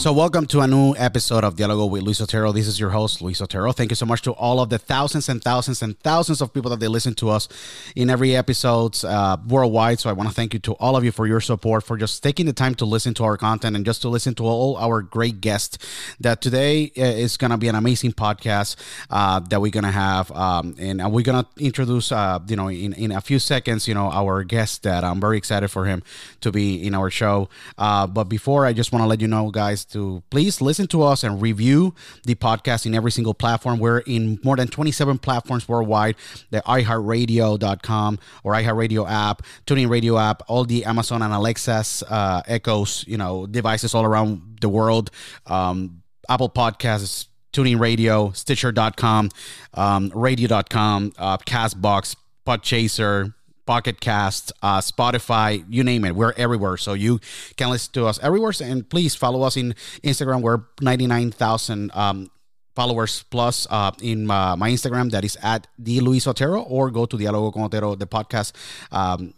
So, welcome to a new episode of Dialogo with Luis Otero. This is your host, Luis Otero. Thank you so much to all of the thousands and thousands and thousands of people that they listen to us in every episode uh, worldwide. So, I want to thank you to all of you for your support, for just taking the time to listen to our content and just to listen to all our great guests. That today uh, is going to be an amazing podcast uh, that we're going to have. Um, and we're going to introduce, uh, you know, in, in a few seconds, you know, our guest that I'm very excited for him to be in our show. Uh, but before, I just want to let you know, guys, to please listen to us and review the podcast in every single platform. We're in more than 27 platforms worldwide, the iHeartRadio.com or iHeartRadio app, TuneIn Radio app, all the Amazon and Alexa's uh, Echoes, you know, devices all around the world, um, Apple Podcasts, TuneIn Radio, Stitcher.com, um, Radio.com, uh, Castbox, Podchaser, Pocket Cast, uh, Spotify, you name it. We're everywhere. So you can listen to us everywhere. And please follow us in Instagram. We're 99,000 um, followers plus uh, in my Instagram. That is at the Luis Otero or go to Dialogo con Otero, the podcast. Um,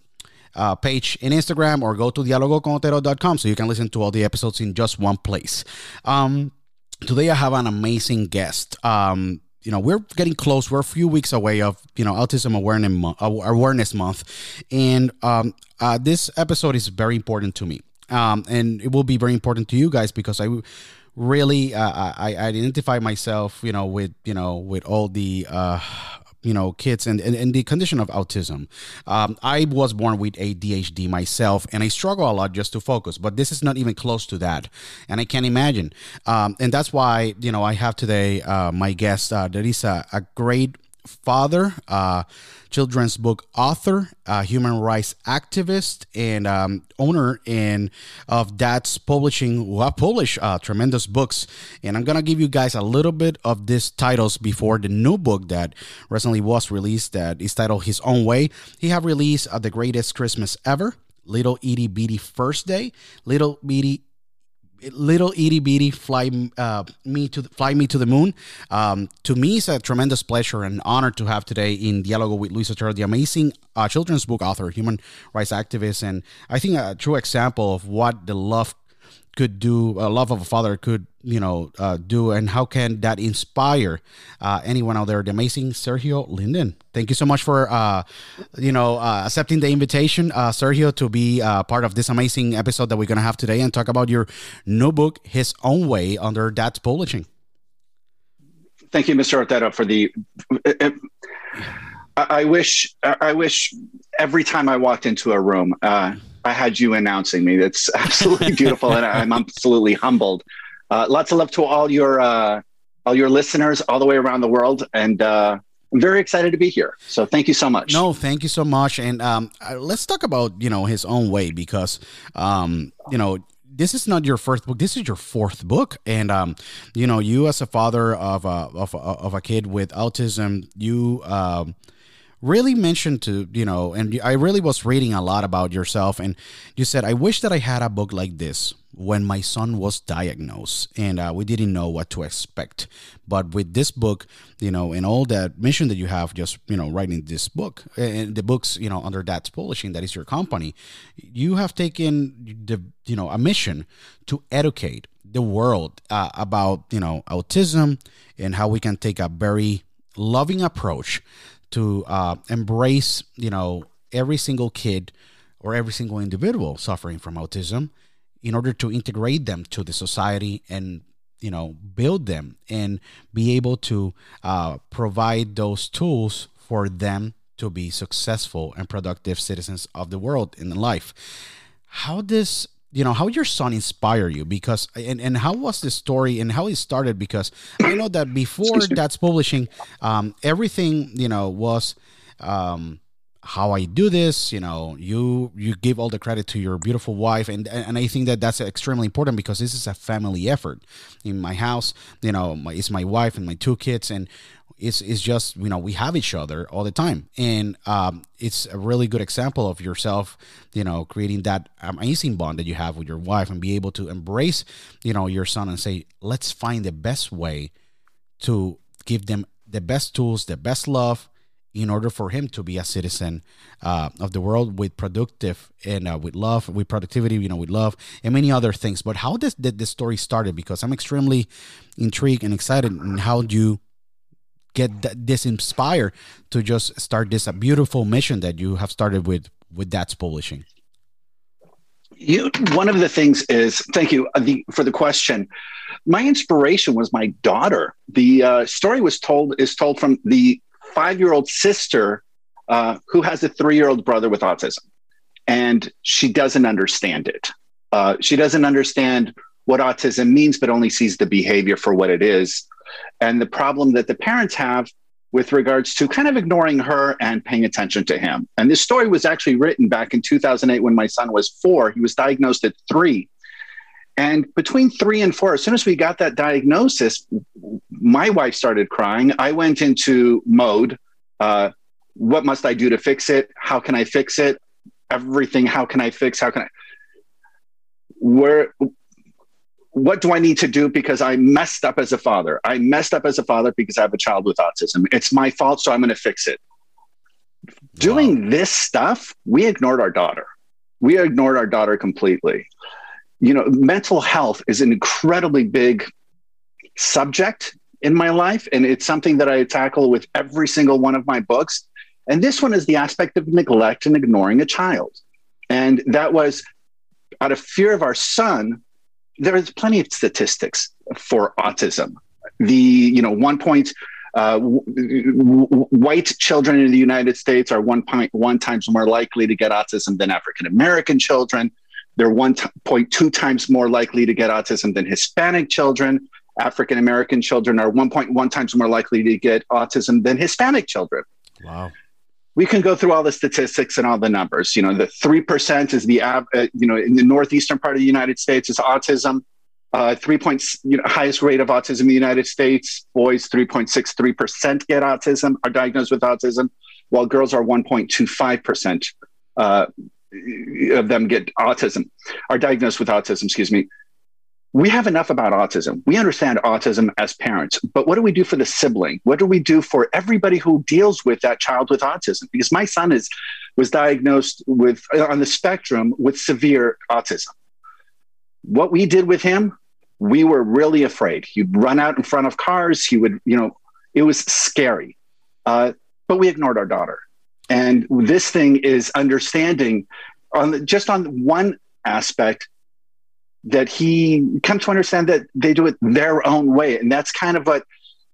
uh, page in Instagram or go to dialogoconotero.com so you can listen to all the episodes in just one place. Um, today I have an amazing guest. Um, you know we're getting close. We're a few weeks away of you know autism awareness month, awareness month. And um, uh, this episode is very important to me. Um, and it will be very important to you guys because i really uh, I, identify myself you know with you know with all the uh, you know kids and, and, the condition of autism. Um, i was born with adhd myself and i struggle a lot just to focus but this is not even close to that and i can't imagine. Um, and that's why you know i have today uh, my guest uh, there is a, a great father, uh, children's book author, uh, human rights activist, and um, owner and of Dad's Publishing, who have published uh, tremendous books. And I'm gonna give you guys a little bit of these titles before the new book that recently was released. That is titled His Own Way. He have released uh, the greatest Christmas ever. Little Itty Bitty First Day, Little Bitty little itty bitty fly uh, me to fly me to the moon. Um, to me, it's a tremendous pleasure and honor to have today in Dialogo with Luis Otero, the amazing uh, children's book author, human rights activist, and I think a true example of what the love could do, a love of a father could you know uh, do and how can that inspire uh, anyone out there? The amazing sergio linden. Thank you so much for uh, you know uh, accepting the invitation uh, sergio to be uh, part of this amazing episode that we're going to have today and talk about your new book his own way under Dad's publishing. Thank you mr Otero, for the I wish I wish every time I walked into a room, I had you announcing me. That's absolutely beautiful, and I'm absolutely humbled uh, lots of love to all your uh, all your listeners all the way around the world, and uh, I'm very excited to be here. So thank you so much. No, thank you so much. And um, uh, let's talk about you know his own way because um, you know this is not your first book. This is your fourth book, and um, you know you as a father of a of a, of a kid with autism, you um really mentioned to you know, and I really was reading a lot about yourself, and you said I wish that I had a book like this when my son was diagnosed and uh, we didn't know what to expect. But with this book you know and all that mission that you have just you know writing this book and the books you know under Dad's publishing that is your company you have taken the you know a mission to educate the world uh, about you know autism and how we can take a very loving approach to uh, embrace you know every single kid or every single individual suffering from autism in order to integrate them to the society and you know build them and be able to uh, provide those tools for them to be successful and productive citizens of the world in life. How does you know how your son inspire you because and, and how was the story and how it started because i know that before that's publishing um, everything you know was um, how I do this. You know, you you give all the credit to your beautiful wife, and and I think that that's extremely important because this is a family effort. In my house, you know, my, it's my wife and my two kids, and it's it's just you know we have each other all the time, and um, it's a really good example of yourself, you know, creating that amazing bond that you have with your wife, and be able to embrace, you know, your son and say, let's find the best way to give them the best tools, the best love, in order for him to be a citizen uh, of the world with productive and uh, with love, with productivity, you know, with love and many other things. But how did, this story started? Because I'm extremely intrigued and excited. And how do you get th- this inspired to just start this a beautiful mission that you have started with with that's publishing? You, one of the things is thank you uh, the, for the question. My inspiration was my daughter. The uh, story was told is told from the five year old sister uh, who has a three year old brother with autism. And she doesn't understand it. Uh, she doesn't understand what autism means, but only sees the behavior for what it is. And the problem that the parents have with regards to kind of ignoring her and paying attention to him. And this story was actually written back in 2008 when my son was four. He was diagnosed at three. And between three and four, as soon as we got that diagnosis, my wife started crying. I went into mode. Uh, what must I do to fix it? How can I fix it? Everything. How can I fix? How can I? Where? What do I need to do because I messed up as a father? I messed up as a father because I have a child with autism. It's my fault, so I'm going to fix it. Wow. Doing this stuff, we ignored our daughter. We ignored our daughter completely you know, mental health is an incredibly big subject in my life. And it's something that I tackle with every single one of my books. And this one is the aspect of neglect and ignoring a child. And that was out of fear of our son. There is plenty of statistics for autism. The, you know, 1.0 Uh, w- w- white children in the United States are 1.1 times more likely to get autism than African American children. They're 1.2 times more likely to get autism than Hispanic children. African American children are 1.1 times more likely to get autism than Hispanic children. Wow. We can go through all the statistics and all the numbers. You know, the 3% is the, uh, you know, in the northeastern part of the United States is autism. Uh, three points, you know, highest rate of autism in the United States. Boys, 3.63% get autism, are diagnosed with autism, while girls are 1.25% uh, of them get autism, are diagnosed with autism, excuse me we have enough about autism. We understand autism as parents, but what do we do for the sibling? What do we do for everybody who deals with that child with autism? Because my son is was diagnosed with on the spectrum with severe autism. What we did with him, we were really afraid. He'd run out in front of cars. He would, you know, it was scary. Uh, but we ignored our daughter. And this thing is understanding on just on one aspect that he come to understand that they do it their own way. And that's kind of what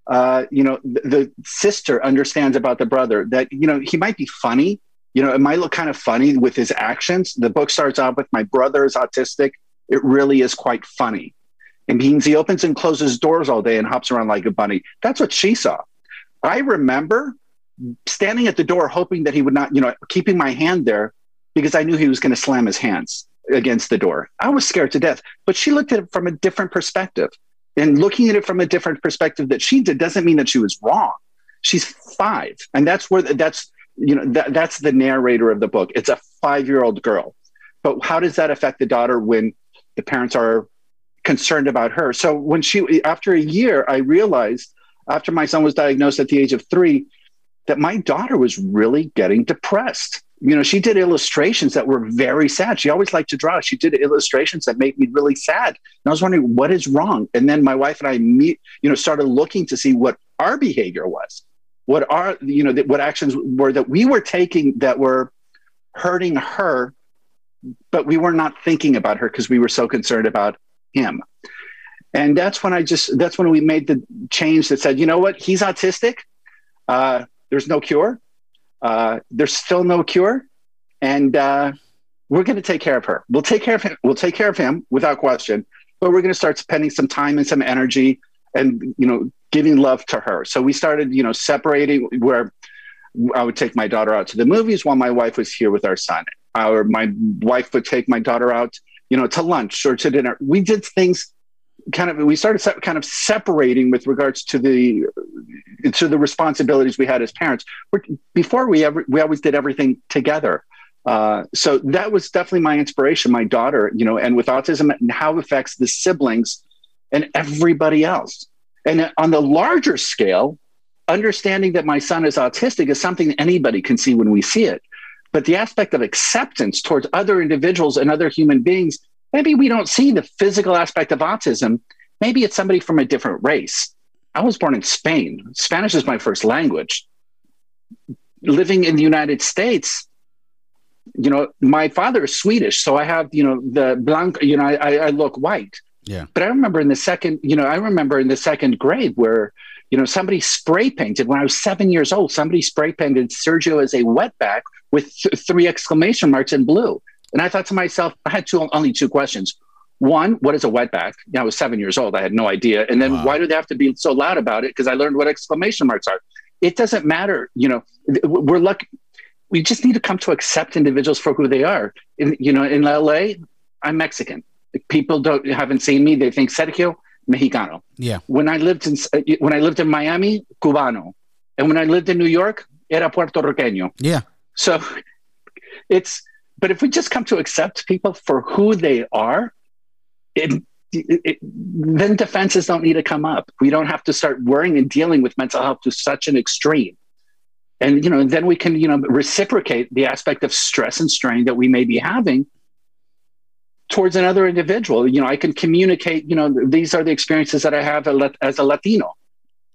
uh, you know the, the, sister understands about the brother that you know he might be funny. You know it might look kind of funny with his actions. The book starts out with my brother is autistic. It really is quite funny. It means he opens and closes doors all day and hops around like a bunny. That's what she saw. I remember standing at the door hoping that he would not you know keeping my hand there because i knew he was going to slam his hands against the door. I was scared to death, but she looked at it from a different perspective. And looking at it from a different perspective that she did doesn't mean that she was wrong. She's five, and that's where that's you know that, that's the narrator of the book. It's a five-year-old girl, but how does that affect the daughter when the parents are concerned about her? So when she after a year, I realized after my son was diagnosed at the age of three that my daughter was really getting depressed you know, she did illustrations that were very sad. She always liked to draw. She did illustrations that made me really sad. And I was wondering what is wrong. And then my wife and I meet, you know, started looking to see what our behavior was, what our, you know, what actions were that we were taking that were hurting her, but we were not thinking about her because we were so concerned about him. And that's when I just, that's when we made the change that said, you know what, he's autistic. Uh, there's no cure uh, there's still no cure, and uh, we're going to take care of her. We'll take care of him. We'll take care of him without question. But we're going to start spending some time and some energy, and you know, giving love to her. So we started, you know, separating where I would take my daughter out to the movies while my wife was here with our son. Or my wife would take my daughter out, you know, to lunch or to dinner. We did things kind of we started se- kind of separating with regards to the to the responsibilities we had as parents. Before we ever we always did everything together. Uh, so that was definitely my inspiration. My daughter, you know, and with autism and how it affects the siblings and everybody else. And on the larger scale, understanding that my son is autistic is something anybody can see when we see it. But the aspect of acceptance towards other individuals and other human beings maybe we don't see the physical aspect of autism. Maybe it's somebody from a different race. I was born in Spain. Spanish is my first language. Living in the United States, you know, my father is Swedish, so I have, you know, the blank, you know, I, I look white. Yeah. But I remember in the second, you know, I remember in the second grade where, you know, somebody spray painted when I was seven years old, somebody spray painted Sergio as a wetback with th- three exclamation marks in blue. And I thought to myself, I had two only two questions. One, what is a wetback? You know, I was seven years old. I had no idea. And then wow. why do they have to be so loud about it? Because I learned what exclamation marks are. It doesn't matter. You know, we're lucky. We just need to come to accept individuals for who they are. In, you know, in LA, I'm Mexican. People don't haven't seen me. They think Sergio Mexicano. Yeah. When I lived in when I lived in Miami, Cubano, and when I lived in New York, era Puerto Riqueño. Yeah. So it's but if we just come to accept people for who they are, it, it, it, then defenses don't need to come up. We don't have to start worrying and dealing with mental health to such an extreme. And you know, then we can you know reciprocate the aspect of stress and strain that we may be having towards another individual. You know, I can communicate. You know, these are the experiences that I have as a Latino,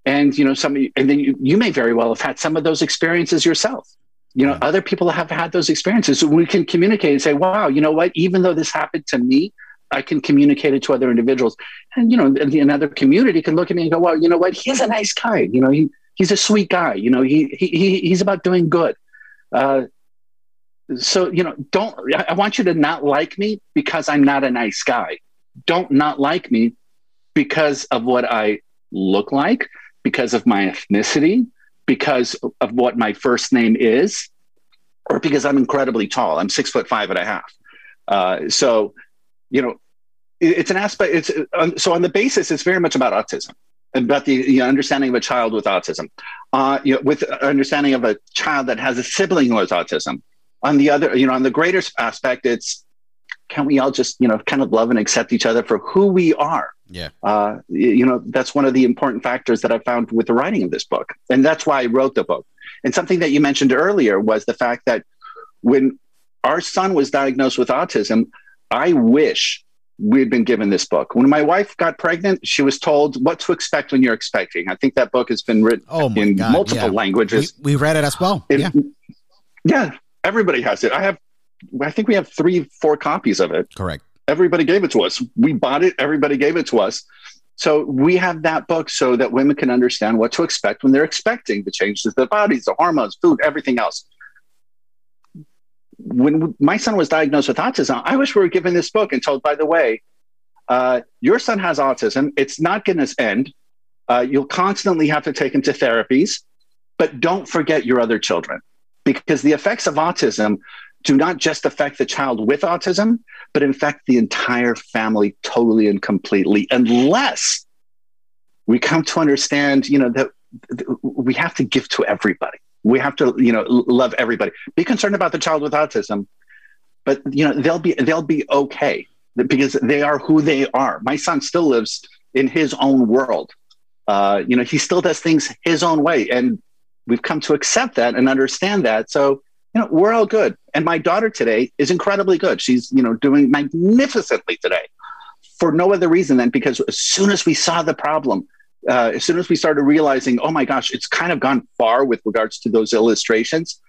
and you know, some and then you, you may very well have had some of those experiences yourself you know other people have had those experiences so we can communicate and say wow you know what even though this happened to me i can communicate it to other individuals and you know another community can look at me and go well you know what he's a nice guy you know he he's a sweet guy. You know, he, he, he's about doing good. Uh, so, you know, don't, I want you to not like me because I'm not a nice guy. Don't not like me because of what I look like, because of my ethnicity, because of what my first name is, or because I'm incredibly tall. I'm six foot five and a half. Uh, so, you know, it, it's an aspect. It's uh, so on the basis, it's very much about autism, about the you know, understanding of a child with autism, uh, you know, with understanding of a child that has a sibling who has autism. On the other, you know, on the greater aspect, it's can we all just you know kind of love and accept each other for who we are yeah. Uh, you know that's one of the important factors that i found with the writing of this book. And that's why i wrote the book. And something that you mentioned earlier was the fact that when our son was diagnosed with autism i wish we'd been given this book. When my wife got pregnant she was told what to expect when you're expecting. I think that book has been written oh in God, multiple yeah. languages. We, we, read it as well it, yeah. yeah everybody has it. I have I think we have three, four copies of it. Correct. Everybody gave it to us. We bought it. Everybody gave it to us. So we have that book so that women can understand what to expect when they're expecting the changes to their bodies, the hormones, food, everything else. When my son was diagnosed with autism, I wish we were given this book and told, by the way, uh, your son has autism. It's not going to end. Uh, you'll constantly have to take him to therapies, but don't forget your other children because the effects of autism do not just affect the child with autism, but in fact the entire family totally and completely, unless we come to understand, you know, that we have to give to everybody. We have to, you know, love everybody. Be concerned about the child with autism, but you know, they'll be they'll be okay because they are who they are. My son still lives in his own world. Uh, you know, he still does things his own way, and we've come to accept that and understand that. So you know, we're all good. And my daughter today is incredibly good. She's, you know, doing magnificently today for no other reason than because as soon as we saw the problem, uh, as soon as we started realizing, oh my gosh, it's kind of gone far with regards to those illustrations,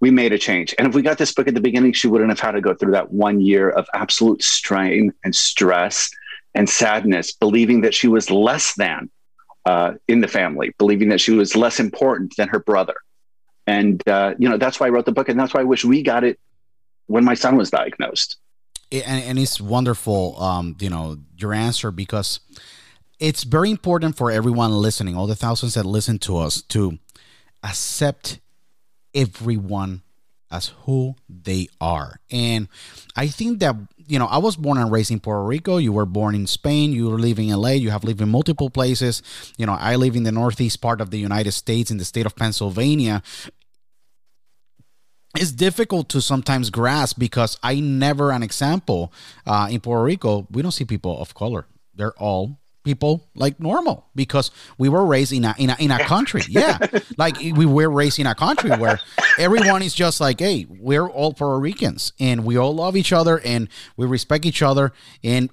we made a change. And if we got this book at the beginning, she wouldn't have had to go through that one year of absolute strain and stress and sadness, believing that she was less than uh, in the family, believing that she was less important than her brother and uh, you know that's why I wrote the book, and that's why I wish we got it when my son was diagnosed. And, and it's wonderful, um, you know, your answer because it's very important for everyone listening, all the thousands that listen to us, to accept everyone as who they are. And I think that, you know, I was born and raised in Puerto Rico. You were born in Spain. You live in LA. You have lived in multiple places. You know, I live in the northeast part of the United States in the state of Pennsylvania it's difficult to sometimes grasp because I never an example uh, in Puerto Rico. We don't see people of color. They're all people like normal because we were raised in a in a, in a country. Yeah, like we were raised in a country where everyone is just like, hey, we're all Puerto Ricans and we all love each other and we respect each other and.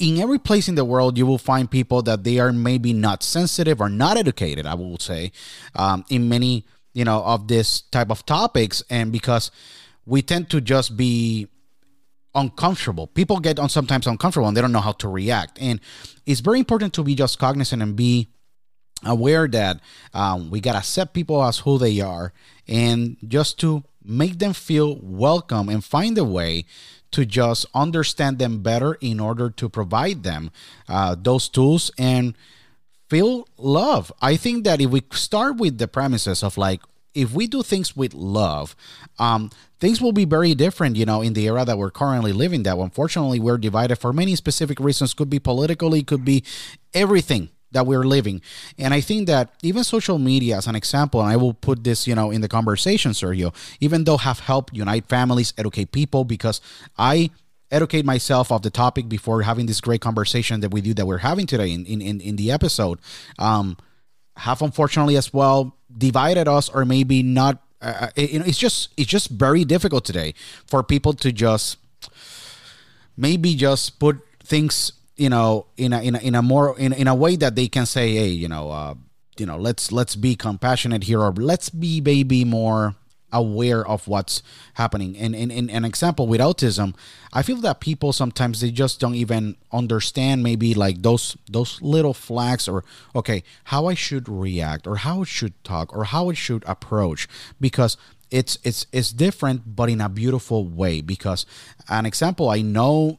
In every place in the world, you will find people that they are maybe not sensitive or not educated. I will say, um, in many you know of this type of topics and because we tend to just be uncomfortable people get on sometimes uncomfortable and they don't know how to react and it's very important to be just cognizant and be aware that um, we gotta accept people as who they are and just to make them feel welcome and find a way to just understand them better in order to provide them uh, those tools and feel love. I think that if we start with the premises of like, if we do things with love, um, things will be very different, you know, in the era that we're currently living. That unfortunately we're divided for many specific reasons. Could be politically, could be everything that we're living. And I think that even social media, as an example, and I will put this, you know, in the conversation, Sergio, even though have helped unite families, educate people, because I educate myself of the topic before having this great conversation that we do that we're having today in in, in the episode um have unfortunately as well divided us or maybe not uh, it, you know it's just it's just very difficult today for people to just maybe just put things you know in a in a, in a more in, in a way that they can say hey you know uh you know let's let's be compassionate here or let's be maybe more aware of what's happening. And in, an example with autism, I feel that people sometimes they just don't even understand maybe like those those little flags or okay, how I should react or how I should talk or how I should approach because it's it's it's different but in a beautiful way because an example I know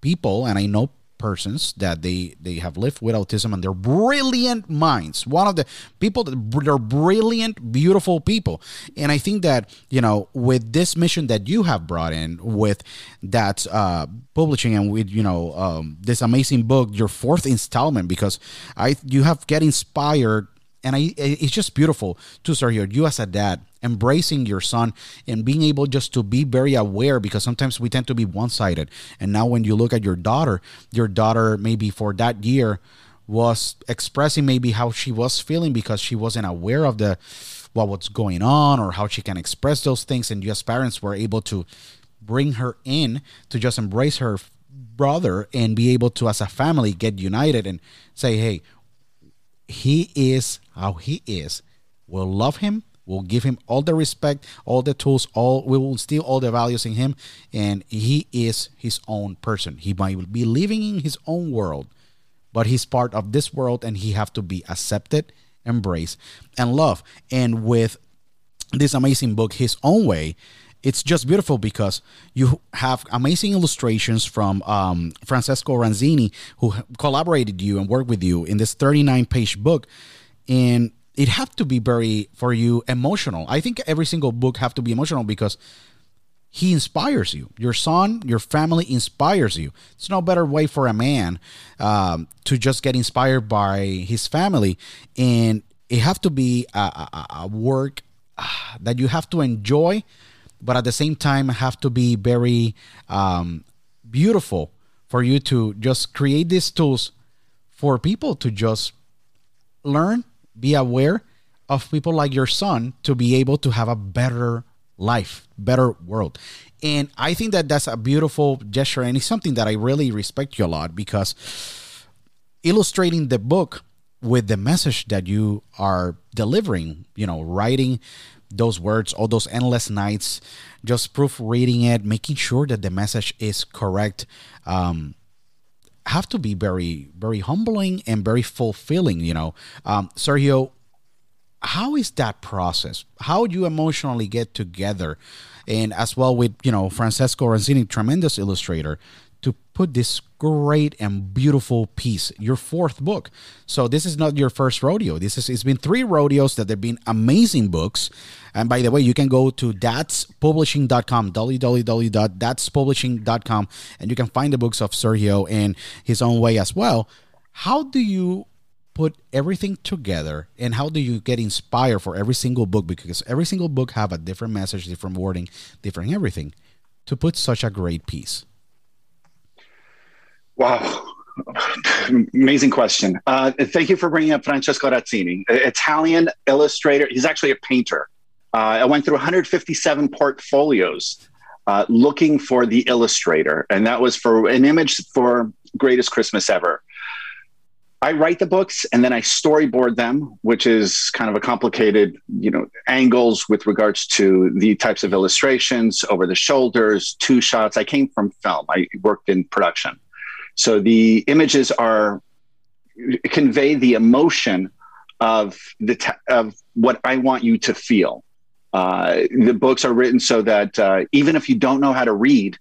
people and I know persons that they they have lived with autism and they're brilliant minds. One of the people that they're brilliant beautiful people. And i think that you know with this mission that you have brought in with that uh publishing and with you know um, this amazing book your fourth installment because i you have get inspired and I, eh, it's just beautiful to start here. You as a dad embracing your son and being able just to be very aware because sometimes we tend to be one-sided. And now when you look at your daughter, your daughter maybe for that year was expressing maybe how she was feeling because she wasn't aware of the what was going on or how she can express those things and you as parents were able to bring her in to just embrace her brother and be able to as a family get united and say hey he is how he is. We'll love him. We'll give him all the respect, all the tools, all we will instill all the values in him, and he is his own person. He might be living in his own world, but he's part of this world, and he have to be accepted, embraced, and loved. And with this amazing book, His Own Way, it's just beautiful because you have amazing illustrations from um, Francesco Ranzini, who collaborated you and worked with you in this 39 page book. And it have to be very for you emotional. I think every single book have to be emotional because he inspires you. Your son, your family inspires you. It's no better way for a man um, to just get inspired by his family, and it have to be a, a, a work uh, that you have to enjoy but at the same time have to be very um, beautiful for you to just create these tools for people to just learn, be aware of people like your son to be able to have a better life, better world. And I think that that's a beautiful gesture and it's something that I really respect you a lot because illustrating the book with the message that you are delivering, you know, writing those words, all those endless nights, just proofreading it, making sure that the message is correct, um, have to be very, very humbling and very fulfilling. You know, um, Sergio, how is that process? How do you emotionally get together, and as well with you know Francesco Ranzini, tremendous illustrator, to put this great and beautiful piece, your fourth book. So this is not your first rodeo. This is it's been three rodeos that have been amazing books. And by the way, you can go to thatspublishing.com, www.thatspublishing.com, and you can find the books of Sergio in his own way as well. How do you put everything together and how do you get inspired for every single book because every single book have a different message different wording different everything to put such a great piece Wow. Amazing question. Uh, thank you for bringing up Francesco Ranzini, Italian illustrator. He's actually a painter. Uh, I went through 157 portfolios uh, looking for the illustrator, and that was for an image for Greatest Christmas Ever. I write the books and then I storyboard them, which is kind of a complicated, you know, angles with regards to the types of illustrations, over the shoulders, two shots. I came from film. I worked in production. So the images are convey the emotion of the of what I want you to feel. Uh, the books are written so that uh, even if you don't know how to read,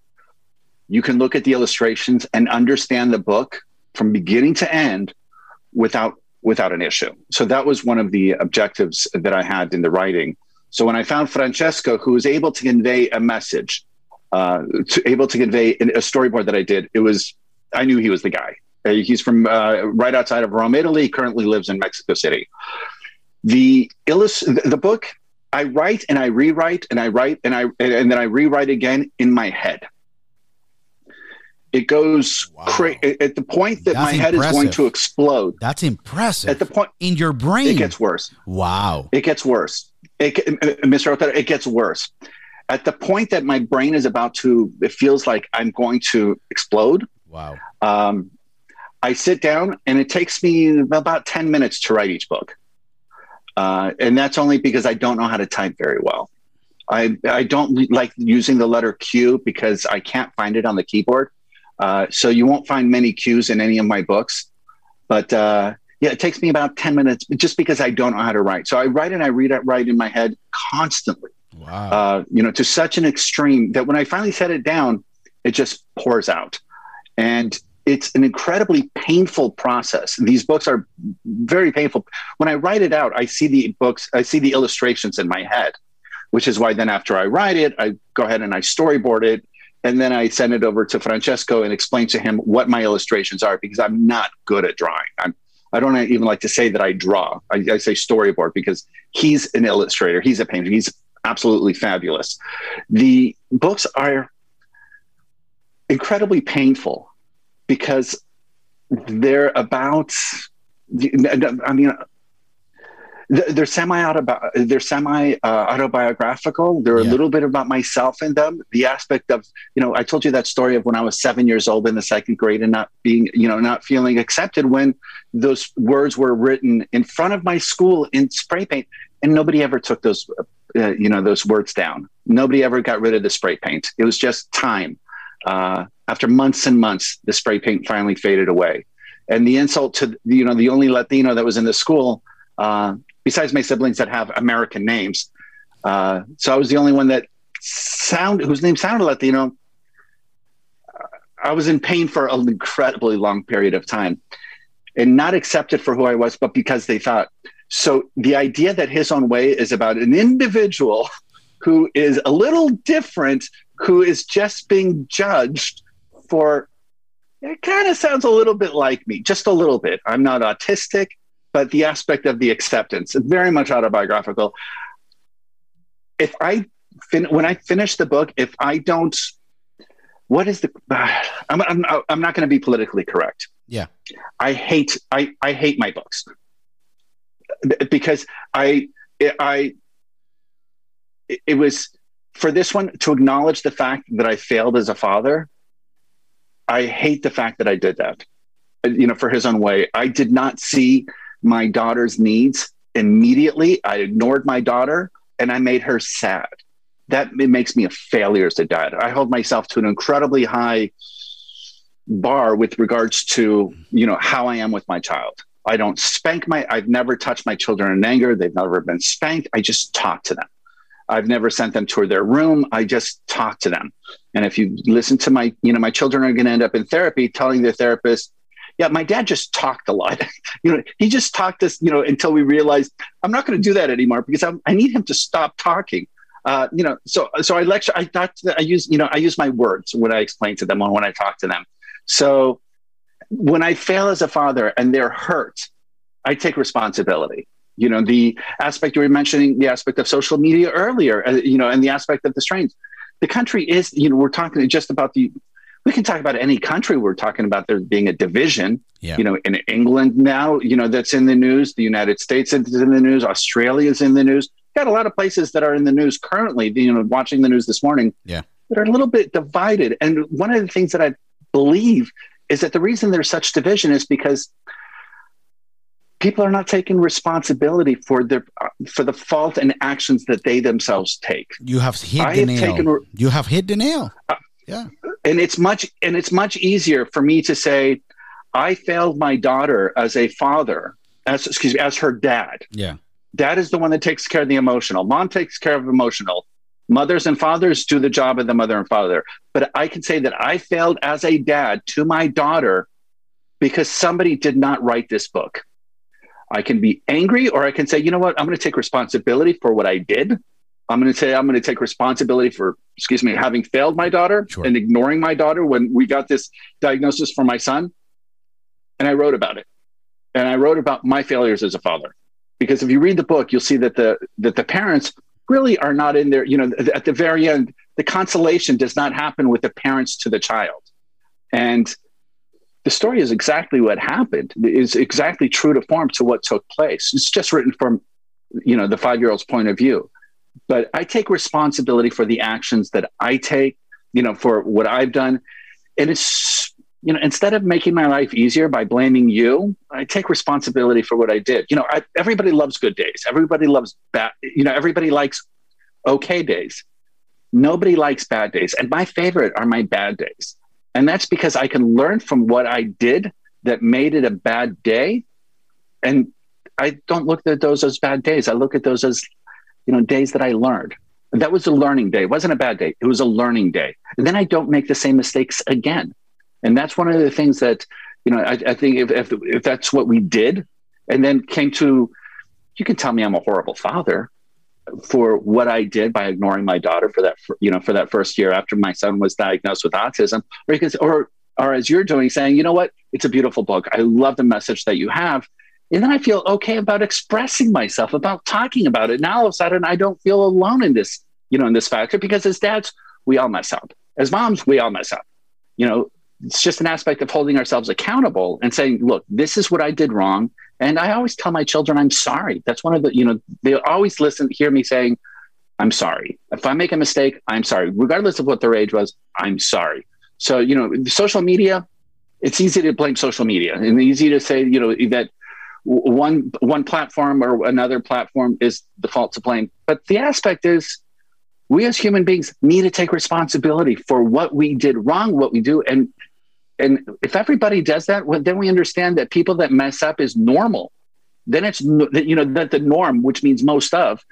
you can look at the illustrations and understand the book from beginning to end without without an issue. So that was one of the objectives that I had in the writing. So when I found Francesco, who was able to convey a message, uh, to, able to convey a storyboard that I did, it was I knew he was the guy. Uh, he's from uh, right outside of Rome, Italy. Currently lives in Mexico City. The illus- the book I write and I rewrite and I write and I and then I rewrite again in my head. It goes wow. cra- at the point that That's my head impressive. is going to explode. That's impressive. At the point in your brain, it gets worse. Wow, it gets worse. It, Mr. Otero, it gets worse. At the point that my brain is about to, it feels like I'm going to explode. Wow. Um, I sit down and it takes me about 10 minutes to write each book. Uh, and that's only because I don't know how to type very well. I, I don't like using the letter Q because I can't find it on the keyboard. Uh, so you won't find many Q's in any of my books. But uh, yeah, it takes me about 10 minutes just because I don't know how to write. So I write and I read it right in my head constantly. Wow. Uh, you know, to such an extreme that when I finally set it down, it just pours out. And it's an incredibly painful process. These books are very painful. When I write it out, I see the books, I see the illustrations in my head, which is why then after I write it, I go ahead and I storyboard it. And then I send it over to Francesco and explain to him what my illustrations are because I'm not good at drawing. I'm, I don't even like to say that I draw. I, I say storyboard because he's an illustrator. He's a painter. He's absolutely fabulous. The books are incredibly painful because they're about i mean they're semi they're semi uh, autobiographical they're yeah. a little bit about myself in them. The aspect of you know i told you that story of when i was seven years old in the second grade and not being you know not feeling accepted when those words were written in front of my school in spray paint. And nobody ever took those uh, you know those words down. Nobody ever got rid of the spray paint. It was just time uh, after months and months, the spray paint finally faded away. And the insult to you know the only Latino that was in the school, uh, besides my siblings that have American names, uh, so I was the only one that sound whose name sounded Latino. I was in pain for an incredibly long period of time, and not accepted for who I was, but because they thought. So the idea that his own way is about an individual who is a little different who is just being judged for it kind of sounds a little bit like me, just a little bit. I'm not autistic, but the aspect of the acceptance, very much autobiographical. If I fin- when I finish the book, if I don't, what is the? Uh, I'm, I'm, I'm not going to be politically correct. Yeah, I hate I I hate my books because I I it was for this one to acknowledge the fact that I failed as a father, I hate the fact that I did that. You know, for his own way, I did not see my daughter's needs immediately. I ignored my daughter and I made her sad. That makes me a failure as a dad. I hold myself to an incredibly high bar with regards to you know how I am with my child. I don't spank my. I've never touched my children in anger. They've never been spanked. I just talk to them. I've never sent them to their room. I just talk to them. And if you listen to my, you know, my children are going to end up in therapy telling their therapist, yeah, my dad just talked a lot. you know, he just talked us, you know, until we realized I'm not going to do that anymore because I'm, i need him to stop talking. Uh, you know, so so I lecture. I talk to. I use you know I use my words when I explain to them and when I talk to them. So when I fail as a father and they're hurt, I take responsibility you know the aspect you were mentioning the aspect of social media earlier uh, you know and the aspect of the strains. The country is you know we're talking just about the we can talk about any country we're talking about. There being a division yeah. you know in england now you know that's in the news the united states is in the news australia is in the news. Got a lot of places that are in the news currently you know watching the news this morning yeah. that are a little bit divided. And one of the things that i believe is that the reason there's such division is because people are not taking responsibility for their for the fault and actions that they themselves take. You have hit I the nail. Taken, you have hit the nail. Uh, yeah, and it's much and it's much easier for me to say, I failed my daughter as a father, as excuse me, as her dad. Yeah, dad is the one that takes care of the emotional. Mom takes care of emotional. Mothers and fathers do the job of the mother and father. But I can say that I failed as a dad to my daughter because somebody did not write this book I can be angry or I can say, you know what, I'm going to take responsibility for what I did. I'm going to say I'm going to take responsibility for, excuse me, having failed my daughter sure. and ignoring my daughter when we got this diagnosis for my son. And I wrote about it. And I wrote about my failures as a father. Because if you read the book, you'll see that the that the parents really are not in there. You know, at the very end, the consolation does not happen with the parents to the child. And the story is exactly what happened is exactly true to form to what took place it's just written from you know the five year old's point of view but i take responsibility for the actions that i take you know for what i've done and it's you know instead of making my life easier by blaming you i take responsibility for what i did you know I, everybody loves good days everybody loves bad you know everybody likes okay days. Nobody likes bad days. And my favorite are my bad days. And that's because I can learn from what I did that made it a bad day. And I don't look at those as bad days. I look at those as, you know, days that I learned. That was a learning day. It wasn't a bad day. It was a learning day. And then I don't make the same mistakes again. And that's one of the things that, you know, I, I think if, if, if that's what we did and then came to, you can tell me I'm a horrible father for what I did by ignoring my daughter for that, you know, for that first year after my son was diagnosed with autism, or because, or, or as you're doing, saying, you know what, it's a beautiful book. I love the message that you have. And then I feel okay about expressing myself, about talking about it. Now all of a sudden I don't feel alone in this, you know, in this factor because as dads, we all mess up. As moms, we all mess up. You know, it's just an aspect of holding ourselves accountable and saying, look, this is what I did wrong. And I always tell my children, I'm sorry. That's one of the, you know, they always listen, hear me saying, I'm sorry. If I make a mistake, I'm sorry. Regardless of what their age was, I'm sorry. So, you know, social media, it's easy to blame social media and easy to say, you know, that one one platform or another platform is the fault to blame. But the aspect is we as human beings need to take responsibility for what we did wrong, what we do. And and if everybody does that, well, then we understand that people that mess up is normal. Then it's you know that the norm, which means most of,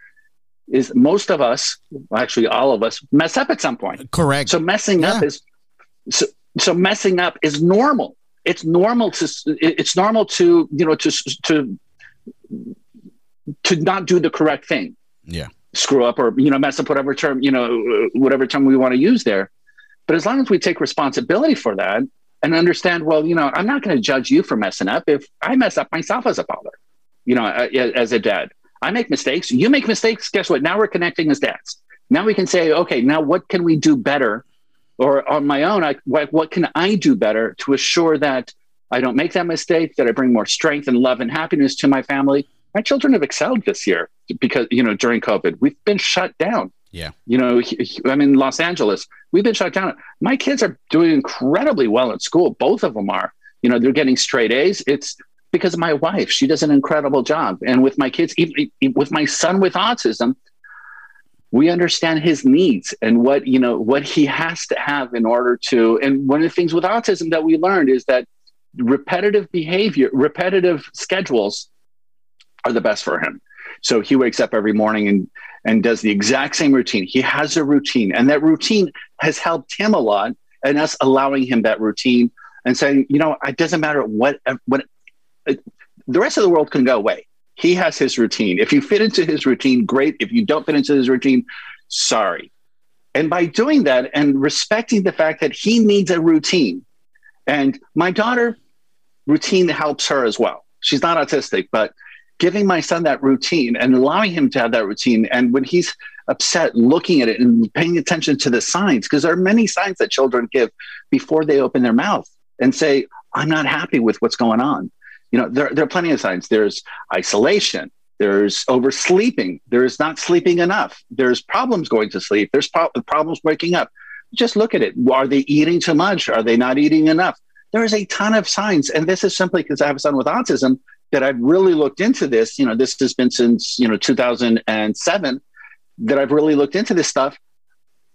is most of us, actually all of us, mess up at some point. Correct. So messing yeah. up is so, so messing up is normal. It's normal to it's normal to you know to to to not do the correct thing. Yeah. Screw up or you know mess up whatever term you know whatever term we want to use there. But as long as we take responsibility for that and understand, well, you know, I'm not going to judge you for messing up if I mess up myself as a father, you know, uh, as a dad. I make mistakes. You make mistakes. Guess what? Now we're connecting as dads. Now we can say, okay, now what can we do better? Or on my own, I, what, what can I do better to assure that I don't make that mistake, that I bring more strength and love and happiness to my family? My children have excelled this year because, you know, during COVID, we've been shut down. Yeah. You know, I'm in Los Angeles. We've been shut down. My kids are doing incredibly well at school. Both of them are. You know, they're getting straight A's. It's because of my wife. She does an incredible job. And with my kids, even, with my son with autism, we understand his needs and what you know what he has to have in order to. And one of the things with autism that we learned is that repetitive behavior, repetitive schedules, are the best for him. So he wakes up every morning and and does the exact same routine. He has a routine, and that routine has helped him a lot, and us allowing him that routine and saying, you know, it doesn't matter what what the rest of the world can go away. He has his routine. If you fit into his routine, great. If you don't fit into his routine, sorry. And by doing that and respecting the fact that he needs a routine, and my daughter, routine helps her as well. She's not autistic, but giving my son that routine and allowing him to have that routine. And when he's upset, looking at it and paying attention to the signs, because there are many signs that children give before they open their mouth and say, I'm not happy with what's going on. You know, there, there are plenty of signs. There's isolation, there's oversleeping, there's not sleeping enough, there's problems going to sleep, there's pro- problems waking up. Just look at it. Are they eating too much? Are they not eating enough? There is a ton of signs. And this is simply because I have a son with autism that I've really looked into this. You know, this has been since, you know, 2007 that I've really looked into this stuff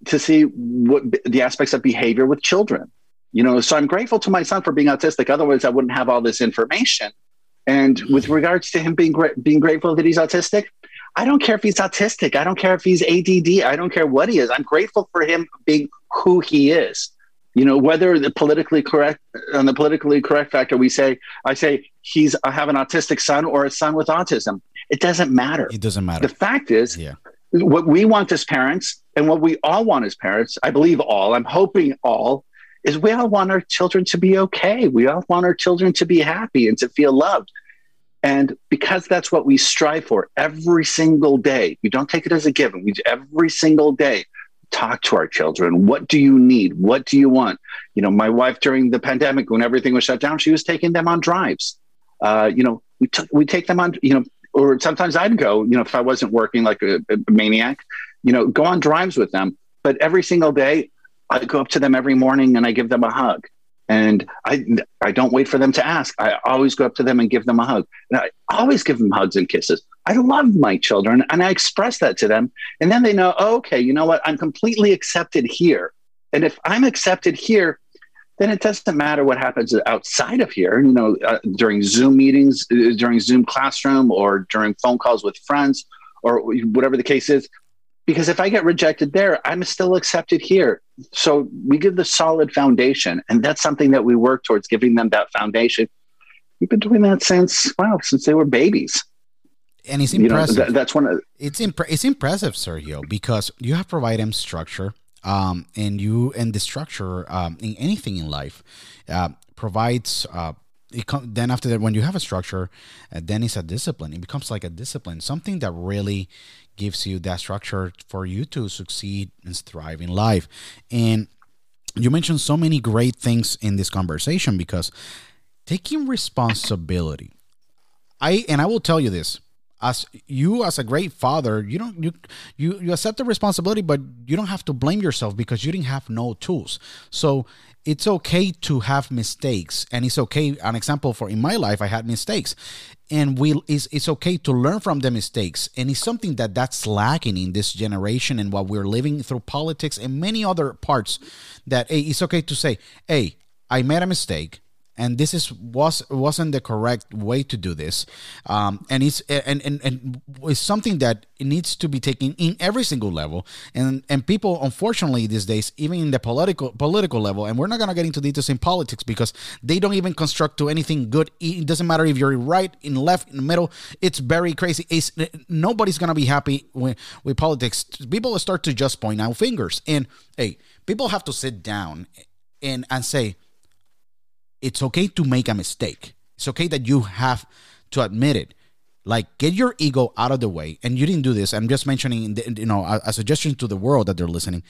to see what the aspects of behavior with children. You know, so I'm grateful to my son for being autistic. Otherwise, I wouldn't have all this information. And with regards to him being gra- being grateful that he's autistic, I don't care if he's autistic. I don't care if he's ADD. I don't care what he is. I'm grateful for him being who he is. You know, whether the politically correct on the politically correct factor, we say, I say he's I have an autistic son or a son with autism. It doesn't matter. It doesn't matter. The fact is, yeah. what we want as parents and what we all want as parents, I believe all, I'm hoping all, is we all want our children to be okay. We all want our children to be happy and to feel loved. And because that's what we strive for every single day, we don't take it as a given. We every single day talk to our children. What do you need? What do you want? You know, my wife during the pandemic, when everything was shut down, she was taking them on drives. Uh, you know, we took we take them on. You know, or sometimes I'd go. You know, if I wasn't working like a, a maniac, you know, go on drives with them. But every single day, I go up to them every morning and I give them a hug. And I, I don't wait for them to ask. I always go up to them and give them a hug. And I always give them hugs and kisses. I love my children and I express that to them. And then they know, oh, okay, you know what? I'm completely accepted here. And if I'm accepted here, then it doesn't matter what happens outside of here, you know, uh, during Zoom meetings, uh, during Zoom classroom, or during phone calls with friends, or whatever the case is. Because if I get rejected there, I'm still accepted here. So we give the solid foundation. And that's something that we work towards giving them that foundation. We've been doing that since, wow, since they were babies and it's impressive. You know, that's one. Of, it's imp- it's impressive, Sergio, because you have provided them structure, um, and you and the structure um, in anything in life uh, provides. Uh, it com- then after that, when you have a structure, uh, then it's a discipline. It becomes like a discipline, something that really gives you that structure for you to succeed and thrive in life. And you mentioned so many great things in this conversation because taking responsibility. I and I will tell you this as you as a great father you don't you you you accept the responsibility but you don't have to blame yourself because you didn't have no tools. So it's okay to have mistakes and it's okay an example for in my life i had mistakes. And we it's, it's okay to learn from the mistakes and it's something that that's lacking in this generation and what we're living through politics and many other parts that hey, it's okay to say hey i made a mistake and this is was wasn't the correct way to do this. Um, and it's and, and and it's something that needs to be taken in every single level. And and people unfortunately these days even in the political political level and we're not going to get into details in politics because they don't even construct to anything good. It doesn't matter if you're right in left in the middle it's very crazy. It's, nobody's going to be happy with, with politics. People start to just point out fingers. And hey people have to sit down and and say it's okay to make a mistake. It's okay that you have to admit it. Like get your ego out of the way. And you didn't do this. I'm just mentioning, you know, a, a suggestion to the world that they're listening.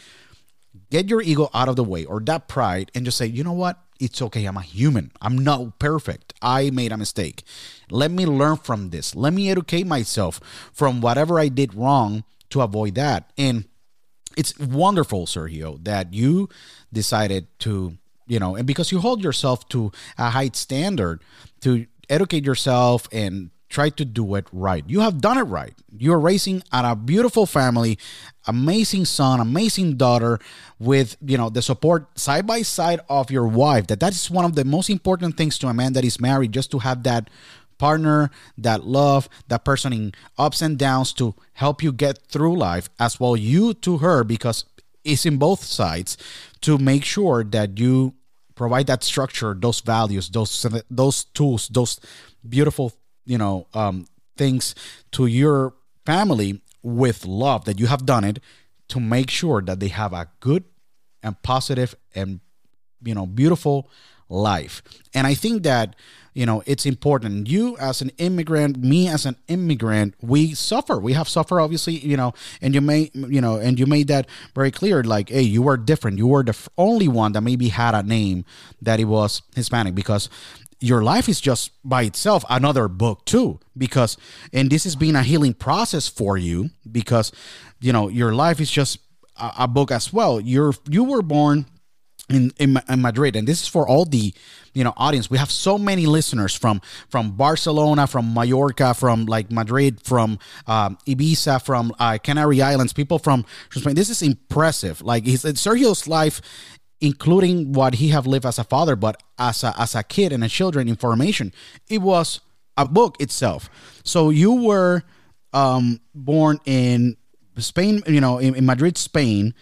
Get your ego out of the way or that pride and just say, you know what? It's okay. I'm a human. I'm not perfect. I made a mistake. Let me learn from this. Let me educate myself from whatever I did wrong to avoid that. And it's wonderful, Sergio, that you decided to you know, and because you hold yourself to a high standard to educate yourself and try to do it right. You have done it right. You're raising a beautiful family, amazing son, amazing daughter with, you know, the support side by side of your wife. That that is one of the most important things to a man that is married just to have that partner, that love, that person in ups and downs to help you get through life as well you to her because it's in both sides to make sure that you provide that structure, those values, those those tools, those beautiful you know um, things to your family with love that you have done it to make sure that they have a good and positive and you know beautiful life. And I think that you know it's important. You as an immigrant me as an immigrant we suffer. We have suffered obviously you know and you may you know and you made that very clear like hey you were different. You were the only one that maybe had a name that it was hispanic because your life is just by itself another book too because and this has been a healing process for you because you know your life is just a, a book as well. You're you were born in, in, in Madrid, and this is for all the you know audience. We have so many listeners from from Barcelona, from Mallorca, from like Madrid, from um, Ibiza, from uh, Canary Islands. People from Spain. This is impressive. Like his Sergio's life, including what he have lived as a father, but as a as a kid and a children information. It was a book itself. So you were um, born in Spain, you know, in, in Madrid, Spain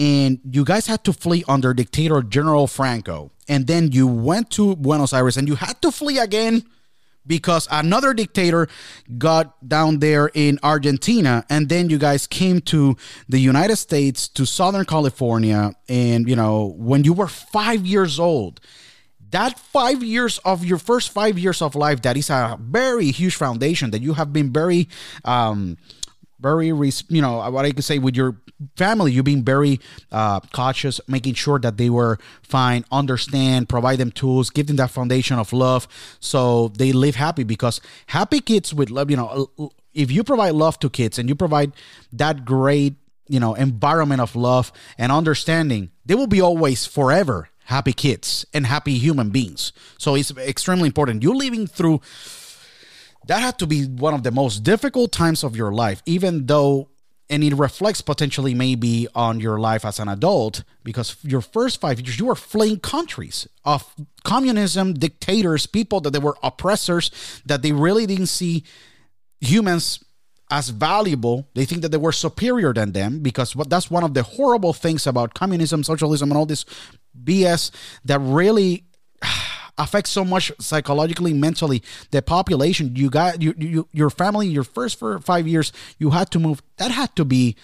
and you guys had to flee under dictator General Franco. And then you went to Buenos Aires and you had to flee again because another dictator got down there in Argentina and then you guys came to the United States to Southern California and you know when you were 5 years old that 5 years of your first 5 years of life that is a very huge foundation that you have been very um very you know what i could say with your family you being very uh, cautious making sure that they were fine understand provide them tools give them that foundation of love so they live happy because happy kids with love you know if you provide love to kids and you provide that great you know environment of love and understanding they will be always forever happy kids and happy human beings. So it's extremely important. You're living through that had to be one of the most difficult times of your life, even though and it reflects potentially maybe on your life as an adult because your first five years you were fleeing countries of communism dictators people that they were oppressors that they really didn't see humans as valuable. They think that they were superior than them because what that's one of the horrible things about communism socialism and all this bs that really affects so much psychologically, mentally. The population, you got you, you your family, your first for five years, you had to move. That had to be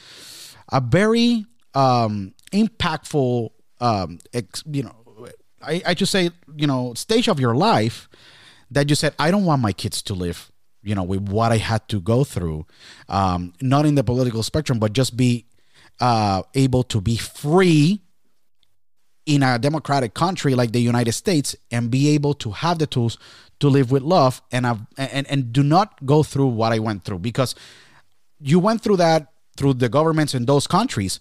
a very um, impactful, um, ex, you know, I, I just say, you know, stage of your life that you said, I don't want my kids to live, you know, with what I had to go through, um, not in the political spectrum, but just be uh, able to be free in a democratic country like the United States and be able to have the tools to live with love and and and do not go through what I went through because you went through that through the governments in those countries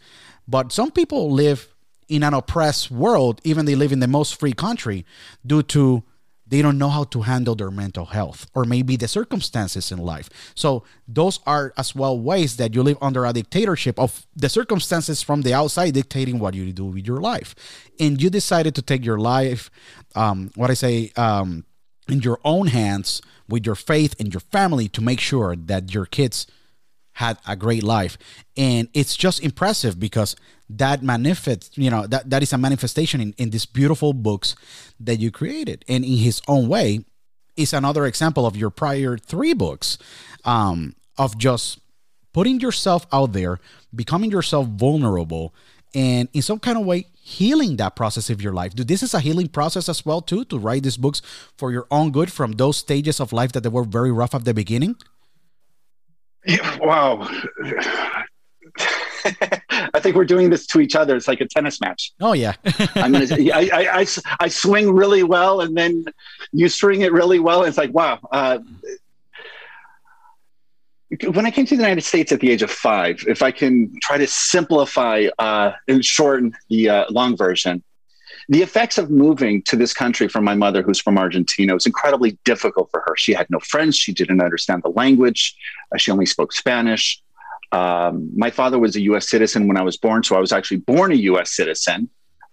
but some people live in an oppressed world even they live in the most free country due to they don't know how to handle their mental health or maybe the circumstances in life. So those are as well ways that you live under a dictatorship of the circumstances from the outside dictating what you do with your life. And you decided to take your life, um, what I say, um, in your own hands with your faith and your family to make sure that your kids had a great life. And it's just impressive because that manifests, you know, that, that is a manifestation in, in these beautiful books that you created. And in his own way, is another example of your prior three books um, of just putting yourself out there, becoming yourself vulnerable, and in some kind of way healing that process of your life. Do this is a healing process as well too to write these books for your own good from those stages of life that they were very rough at the beginning. Yeah, wow. I think we're doing this to each other. It's like a tennis match. Oh yeah. I'm gonna. I, I, I, I, swing really well, and then you swing it really well. And it's like wow. Uh, when I came to the United States at the age of five, if I can try to simplify uh, and shorten the uh, long version, the effects of moving to this country from my mother, who's from Argentina, was incredibly difficult for her. She had no friends. She didn't understand the language. Uh, she only spoke Spanish. Um, my father was a U.S. citizen when I was born, so I was actually born a U.S. citizen.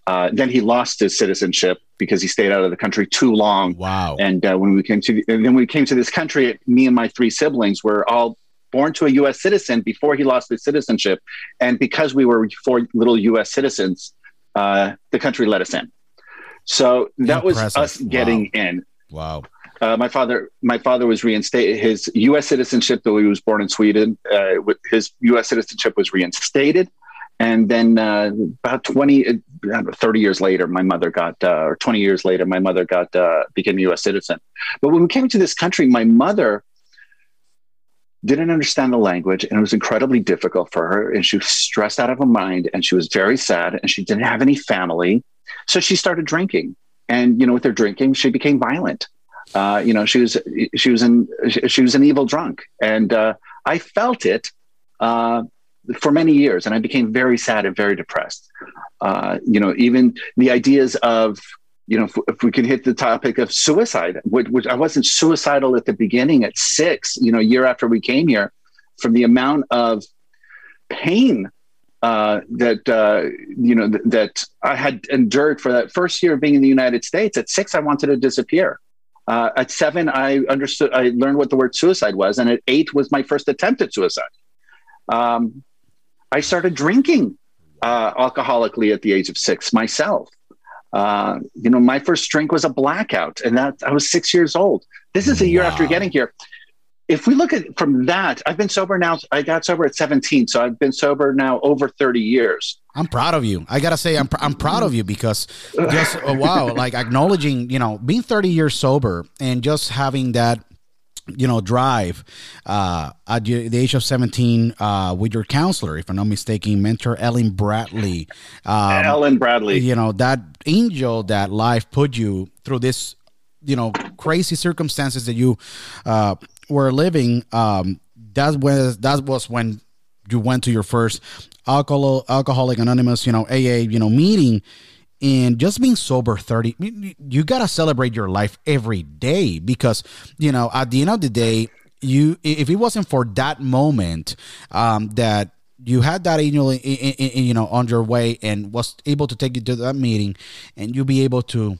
Uh, then he lost his citizenship because he stayed out of the country too long. Wow! And uh, when we came to, then we came to this country, me and my three siblings were all born to a U.S. citizen before he lost his citizenship, and because we were four little U.S. citizens, uh, the country let us in. So that Impressive. was us getting wow. in. Wow. Uh, my father, my father was reinstated. His U.S. citizenship, though he was born in Sweden, uh, his U.S. citizenship was reinstated. And then uh, about 20, uh, 30 years later, my mother got, uh, or 20 years later, my mother got, uh, became a U.S. citizen. But when we came to this country, my mother didn't understand the language and it was incredibly difficult for her. And she was stressed out of her mind and she was very sad and she didn't have any family. So she started drinking. And, you know, with her drinking, she became violent uh, you know, she was she was an she was an evil drunk, and uh, I felt it uh, for many years, and I became very sad and very depressed. Uh, you know, even the ideas of you know, if, if, we can hit the topic of suicide, which, which, I wasn't suicidal at the beginning at six, you know, year after we came here, from the amount of pain uh, that uh, you know th- that I had endured for that first year of being in the United States. At six, I wanted to disappear. Uh, at seven, I understood, I learned what the word suicide was. And at eight was my first attempt at suicide. Um, I started drinking uh, alcoholically at the age of six myself. Uh, you know, my first drink was a blackout, and that I was six years old. This is a year wow. after getting here if we look at from that, I've been sober now. I got sober at 17, so I've been sober now over 30 years. I'm proud of you. I gotta say, I'm pr- I'm proud of you because just oh, wow, like acknowledging, you know, being 30 years sober and just having that you know drive uh at the age of 17 uh with your counselor if i'm not mistaken mentor ellen bradley um, ellen bradley you know that angel that life put you through this you know crazy circumstances that you uh were living, um, that was that was when you went to your first alcohol alcoholic anonymous, you know, AA, you know, meeting, and just being sober 30 you got to celebrate your life every day because you know at the end of the day you if it wasn't for that moment um, that you had that your, you know on your way and was able to take you to that meeting and you'll be able to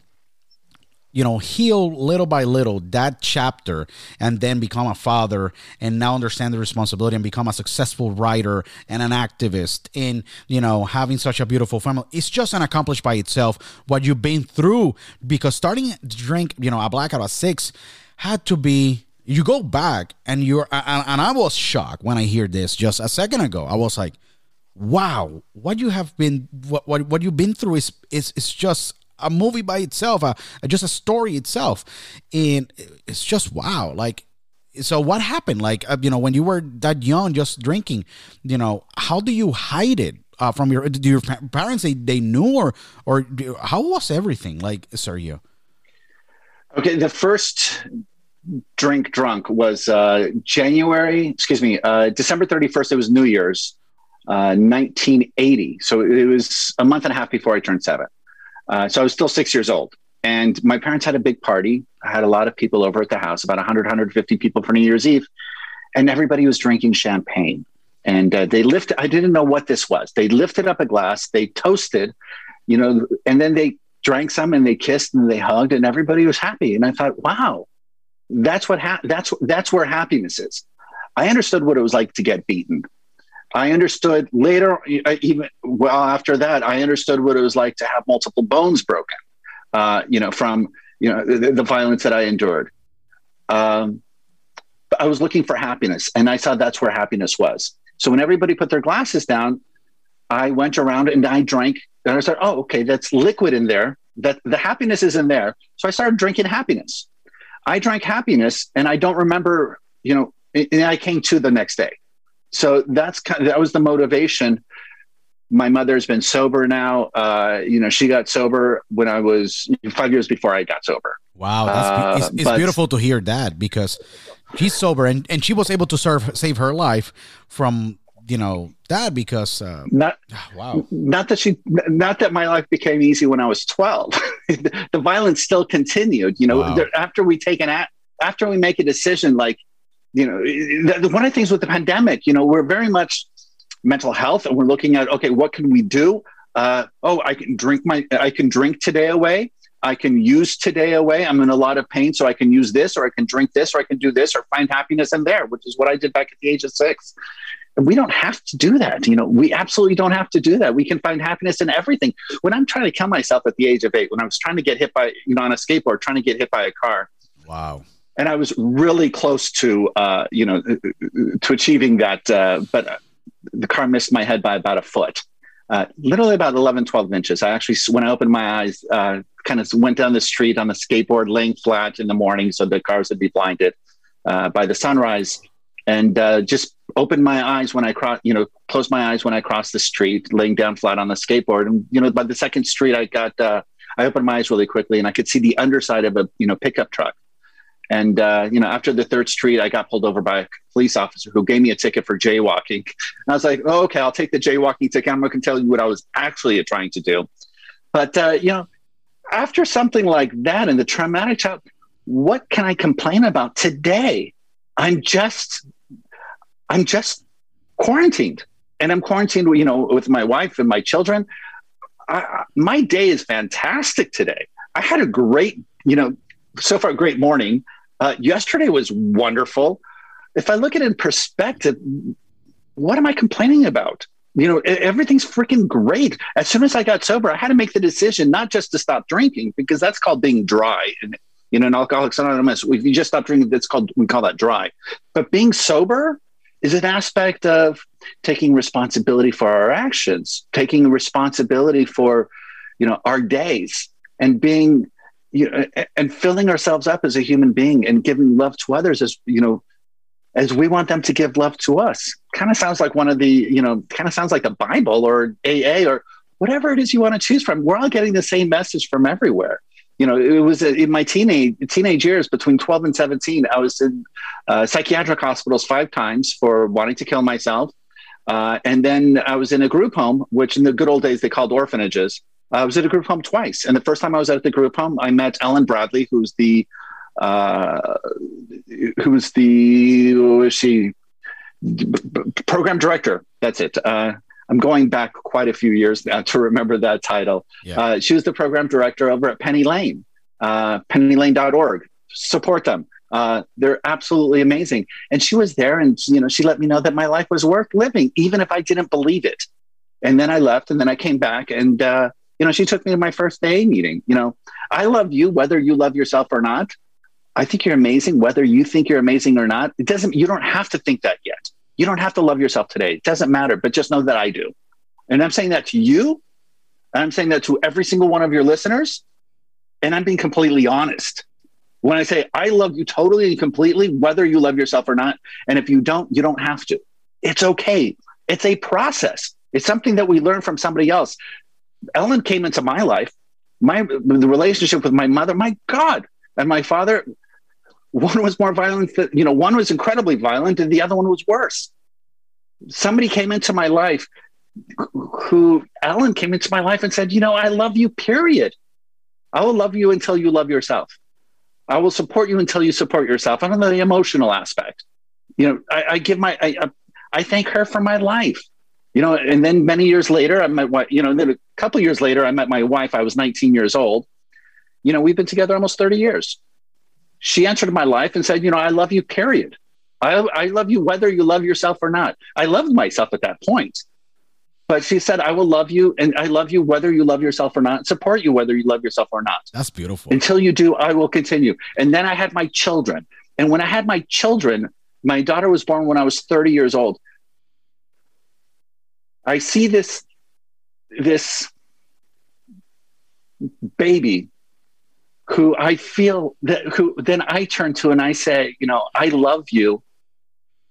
you know heal little by little that chapter and then become a father and now understand the responsibility and become a successful writer and an activist and you know having such a beautiful family. It's just an accomplished by itself what you've been through because starting to drink you know a blackout at six had to be you go back and you're and i was shocked when i hear this just a second ago. I was like wow what you have been what what, what you've been through is is is just a movie by itself a, just a story itself and it's just wow like so what happened like uh, you know when you were that young just drinking you know how do you hide it uh, from your do your parents they, they knew or or do, how was everything like Sergio okay the first drink drunk was uh, January, excuse me, uh, December 31st. It was New Year's, uh, 1980. So it was a month and a half before I turned seven. Uh, so I was still six years old. And my parents had a big party. I had a lot of people over at the house, about 100, 150 people for New Year's Eve. And everybody was drinking champagne. And uh, they lifted, I didn't know what this was. They lifted up a glass, they toasted, you know, and then they drank some and they kissed and they hugged and everybody was happy. And I thought, wow, that's what ha- that's that's where happiness is. I understood what it was like to get beaten. I understood later, even well after that, I understood what it was like to have multiple bones broken. Uh, you know, from you know the, the violence that I endured. Um, I was looking for happiness, and I saw that's where happiness was. So when everybody put their glasses down, I went around and I drank, and I said, "Oh, okay, that's liquid in there. That the happiness is in there." So I started drinking happiness. I drank happiness and I don't remember, you know, and I came to the next day. So that's kind of, that was the motivation. My mother's been sober now. Uh, you know, she got sober when I was five years before I got sober. Wow, uh, it's, it's but, beautiful to hear that because she's sober and, and she was able to serve save her life from you know that because uh, not wow not that she not that my life became easy when i was 12 the violence still continued you know wow. after we take an act after we make a decision like you know the, one of the things with the pandemic you know we're very much mental health and we're looking at okay what can we do uh, oh i can drink my i can drink today away I can use today away. I'm in a lot of pain, so I can use this, or I can drink this, or I can do this, or find happiness in there, which is what I did back at the age of six And we don't have to do that. You know, we absolutely don't have to do that. We can find happiness in everything. When I'm trying to kill myself at the age of eight, when I was trying to get hit by, you know, on a skateboard, trying to get hit by a car. Wow. And I was really close to, uh, you know, to achieving that. Uh, but the car missed my head by about a foot, uh, literally about 11, 12 inches. I actually, when I opened my eyes, uh, kind of went down the street on the skateboard, laying flat in the morning so the cars would be blinded uh, by the sunrise and uh, just opened my eyes when I cross, you know, closed my eyes when I crossed the street, laying down flat on the skateboard. And you know, by the second street, I got, I opened my eyes really quickly, and I could see the underside of a you know pickup truck. And uh, you know, after the third street, I got pulled over by a police officer who gave me a ticket for jaywalking. And I was like, oh, "Okay, I'll take the jaywalking ticket. I'm going to tell you what I was actually trying to do." But uh, you know, after something like that and the traumatic child, what can I complain about today? I'm just I'm just quarantined and I'm quarantined, you know, with my wife and my children. I, my day is fantastic today. I had a great, you know, so far great morning. Uh, yesterday was wonderful. If I look at it in perspective, what am I complaining about? You know, everything's freaking great. As soon as I got sober, I had to make the decision not just to stop drinking because that's called being dry. And you know, in Alcoholics Anonymous, if you just stop drinking, that's called we call that dry. But being sober, is an aspect of taking responsibility for our actions, taking responsibility for, you know, our days and being, you know, and filling ourselves up as a human being and giving love to others as, you know, as we want them to give love to us. Kind of sounds like one of the, you know, kind of sounds like the Bible or AA or whatever it is you want to choose from. We're all getting the same message from everywhere you know, it was in my teenage teenage years between 12 and 17. I was in uh, psychiatric hospitals five times for wanting to kill myself. Uh, and then I was in a group home, which in the good old days they called orphanages. I was at a group home twice, and the first time I was at the group home, I met Ellen Bradley, who's the uh, who's the who is she program director. That's it. Uh, I'm going back quite a few years now to remember that title. Yeah. Uh, she was the program director over at Penny Lane, uh, pennylane.org. Support them. Uh, they're absolutely amazing. And she was there, and you know, she let me know that my life was worth living, even if I didn't believe it. And then I left, and then I came back, and uh, you know, she took me to my first AA meeting. You know, I love you whether you love yourself or not. I think you're amazing, whether you think you're amazing or not. It doesn't. You don't have to think that yet. You don't have to love yourself today. It doesn't matter. But just know that I do. And I'm saying that to you. And I'm saying that to every single one of your listeners. And I'm being completely honest when I say I love you totally and completely, whether you love yourself or not. And if you don't, you don't have to. It's okay. It's a process. It's something that we learn from somebody else. Ellen came into my life, my the relationship with my mother, my God, and my father. One was more violent, you know, one was incredibly violent, and the other one was worse. Somebody came into my life who Ellen came into my life and said, you know, I love you, period. I will love you until you love yourself. I will support you until you support yourself. And on the emotional aspect, you know, I, I give my, I, I thank her for my life, you know, and then many years later, I met what, you know, then a couple years later, I met my wife. I was 19 years old. You know, we've been together almost 30 years. She entered my life and said, you know, I love you, period. I, I love you whether you love yourself or not. I loved myself at that point. But she said, I will love you and I love you whether you love yourself or not, support you whether you love yourself or not. That's beautiful. Until you do, I will continue. And then I had my children. And when I had my children, my daughter was born when I was 30 years old. I see this, this baby who I feel that who then I turn to and I say, you know, I love you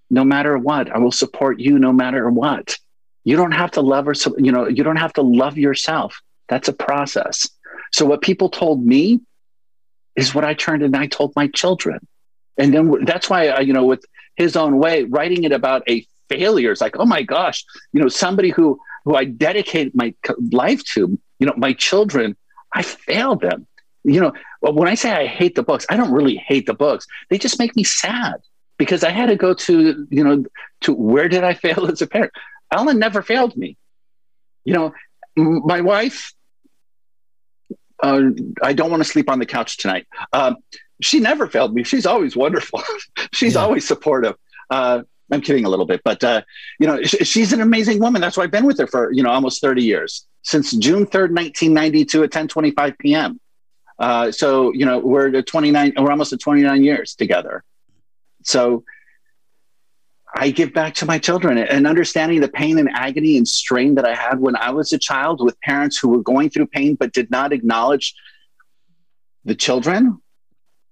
no matter what. I will support you no matter what. You don't have to love or you know you don't have to love yourself. That's a process. So what people told me is what I turned and I told my children, and then that's why I, you know with his own way writing it about a failure is like oh my gosh you know somebody who who I dedicate my life to you know my children I failed them you know when I say I hate the books I don't really hate the books they just make me sad because I had to go to you know to where did I fail as a parent Ellen never failed me. You know, my wife, uh, I don't want to sleep on the couch tonight. Um, she never failed me. She's always wonderful. she's yeah. always supportive. Uh, I'm kidding a little bit, but uh, you know, sh- she's an amazing woman. That's why I've been with her for you know almost 30 years since June 3rd, 1992 at 10:25 p.m. Uh, so you know, we're at 29. We're almost at 29 years together. So I give back to my children and understanding the pain and agony and strain that I had when I was a child with parents who were going through pain but did not acknowledge the children.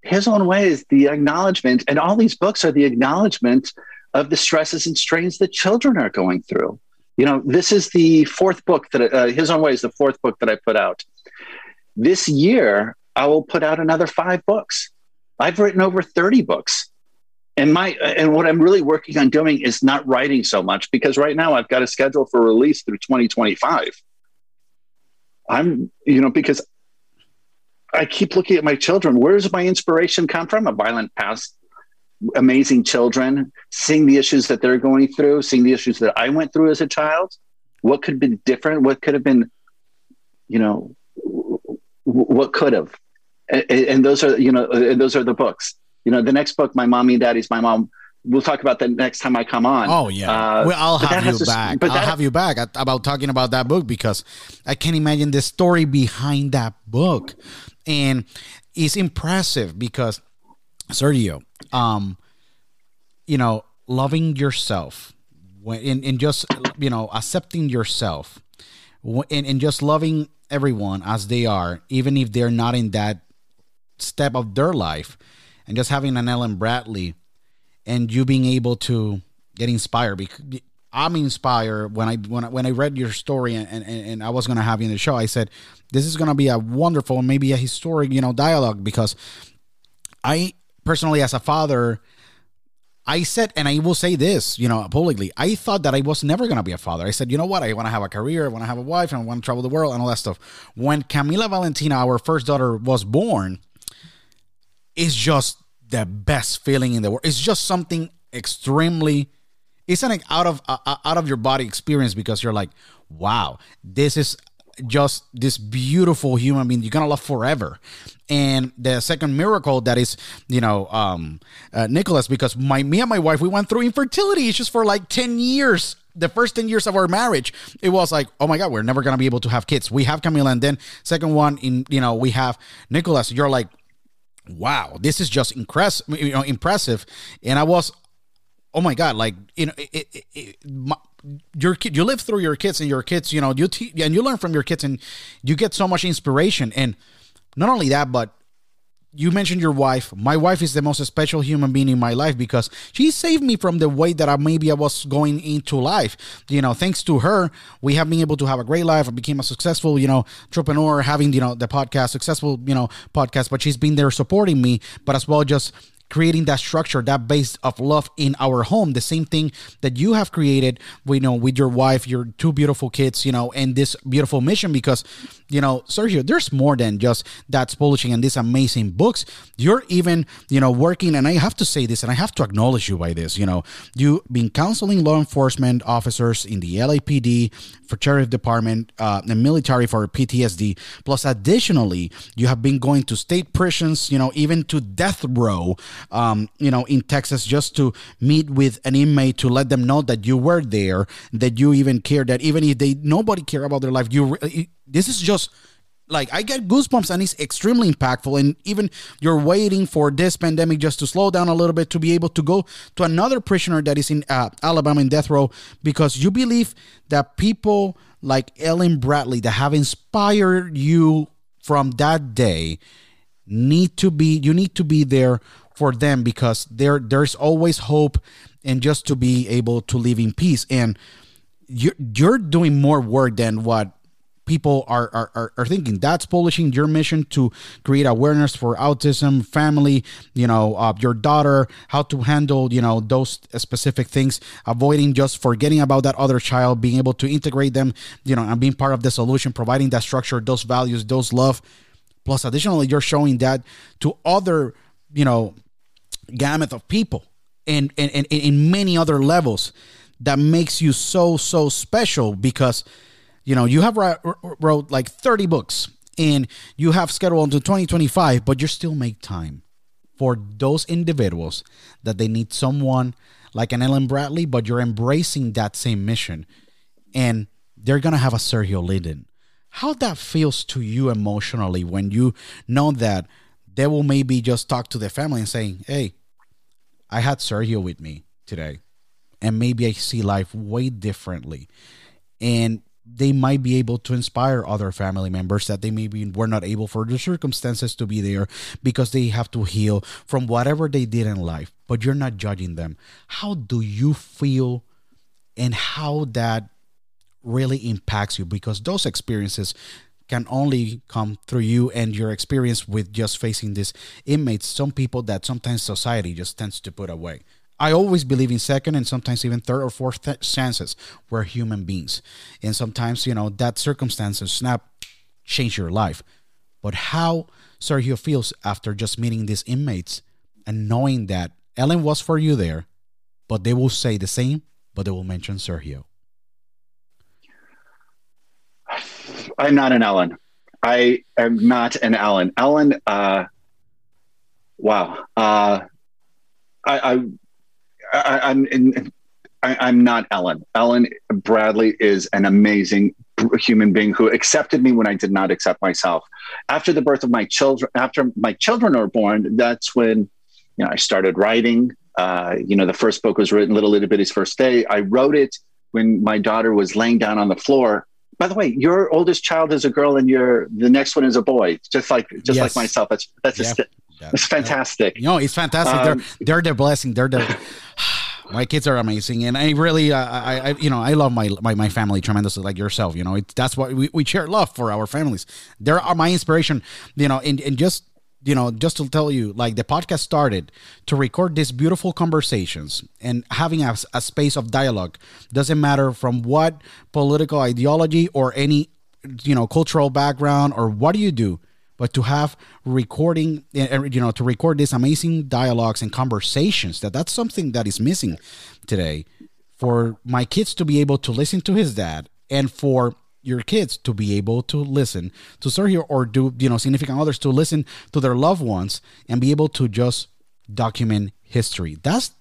His own way is the acknowledgement, and all these books are the acknowledgement of the stresses and strains that children are going through. You know, this is the fourth book that uh, His Own Way is the fourth book that I put out. This year, I will put out another five books. I've written over 30 books and my and what i'm really working on doing is not writing so much because right now i've got a schedule for release through 2025 i'm you know because i keep looking at my children where does my inspiration come from a violent past amazing children seeing the issues that they're going through seeing the issues that i went through as a child what could have been different? What could have been you know what could have? And, and those are you know and those are the books. You know, the next book, My Mommy and Daddy's My Mom, we'll talk about that next time I come on. Oh yeah, uh, well, I'll have you back. But I'll have you back about talking about that book because I can imagine the story behind that book, and it's impressive because Sergio, um, you know, loving yourself, when and, and just you know accepting yourself, and, and just loving everyone as they are, even if they're not in that step of their life and just having an Ellen Bradley and you being able to get inspired because I'm inspired when I when I, when I read your story and, and, and I was gonna have you in the show. I said this is gonna be a wonderful, maybe a historic, you know, dialogue because I personally, as a father, I said, and I will say this, you know, publicly, I thought that I was never going to be a father. I said, you know what? I want to have a career, I want to have a wife, and I want to travel the world and all that stuff. When Camila Valentina, our first daughter, was born, it's just the best feeling in the world. It's just something extremely, it's an out of uh, out of your body experience because you're like, wow, this is just this beautiful human being you're gonna love forever. And the second miracle that is you know um uh, nicholas because my me and my wife we went through infertility issues for like 10 years. The first 10 years of our marriage it was like oh my god we're never gonna be able to have kids. We have camila and then second one in you know we have nicholas. You're like wow this is just impress you know impressive. And i was oh my god like you know it, it, it, my, your kid you live through your kids and your kids you know you te- and you learn from your kids and you get so much inspiration. And not only that but you mentioned your wife. My wife is the most special human being in my life because she saved me from the way that I maybe I was going into life. You know thanks to her we have been able to have a great life. I became a successful you know entrepreneur having you know the podcast successful you know podcast but she's been there supporting me but as well just creating that structure, that base of love in our home. The same thing that you have created, you know, with your wife, your two beautiful kids, you know, and this beautiful mission. Because, you know, Sergio, there's more than just that's publishing and these amazing books. You're even, you know, working, and I have to say this, and I have to acknowledge you by this. You know, you've been counseling law enforcement officers in the LAPD, for sheriff department, uh, the military for PTSD. Plus, additionally, you have been going to state prisons, you know, even to death row um, you know, in Texas just to meet with an inmate to let them know that you were there, that you even care, that even if they nobody care about their life, you this is just like I get goosebumps and it's extremely impactful. And even you're waiting for this pandemic just to slow down a little bit to be able to go to another prisoner that is in uh, Alabama in death row because you believe that people like Ellen Bradley that have inspired you from that day need to be you need to be there for them because there there's always hope and just to be able to live in peace. And you're, you're doing more work than what people are, are, are, thinking. That's publishing your mission to create awareness for autism family you know uh, your daughter how to handle you know those specific things avoiding just forgetting about that other child being able to integrate them you know and being part of the solution providing that structure those values those love. Plus additionally you're showing that to other you know gamut of people and, and, and in many other levels that makes you so so special because you know you have wrote like 30 books and you have scheduled until 2025 but you still make time for those individuals that they need someone like an Ellen Bradley but you're embracing that same mission and they're gonna have a Sergio Linden how that feels to you emotionally when you know that they will maybe just talk to the family and saying hey I had Sergio with me today, and maybe I see life way differently. And they might be able to inspire other family members that they maybe were not able for the circumstances to be there because they have to heal from whatever they did in life. But you're not judging them. How do you feel and how that really impacts you? Because those experiences can only come through you and your experience with just facing these inmates. Some people that sometimes society just tends to put away. I always believe in second and sometimes even third or fourth th- chances. We're human beings. And sometimes, you know, that circumstance and snap change your life. But how Sergio feels after just meeting these inmates and knowing that Ellen was for you there, but they will say the same, but they will mention Sergio. I'm not an Ellen. I am not an Ellen. Ellen, uh, wow. Uh, I, I, am in, I, am not Ellen. Ellen Bradley is an amazing human being who accepted me when I did not accept myself. After the birth of my children, after my children were born, that's when you know I started writing. Uh, you know, the first book was written, Little Itty Bitty's First Day. I wrote it when my daughter was laying down on the floor by the way, your oldest child is a girl, and your the next one is a boy, just like just yes. like myself. That's that's yeah. yeah. it's fantastic. You know, it's fantastic. Um, they're they're the blessing. They're the my kids are amazing, and I really, uh, I, I, you know, I love my, my my family tremendously, like yourself. You know, it, that's what we, we share love for our families. They are my inspiration. You know, and and just you know, just to tell you, like the podcast started to record these beautiful conversations and having a, a space of dialogue. Doesn't matter from what political ideology or any, you know, cultural background or what do you do, but to have recording, eh, eh, you know, to record these amazing dialogues and conversations. That that's something that is missing today. For my kids to be able to listen to his dad and for your kids to be able to listen to Sergio or do you know significant others to listen to their loved ones and be able to just document history. That's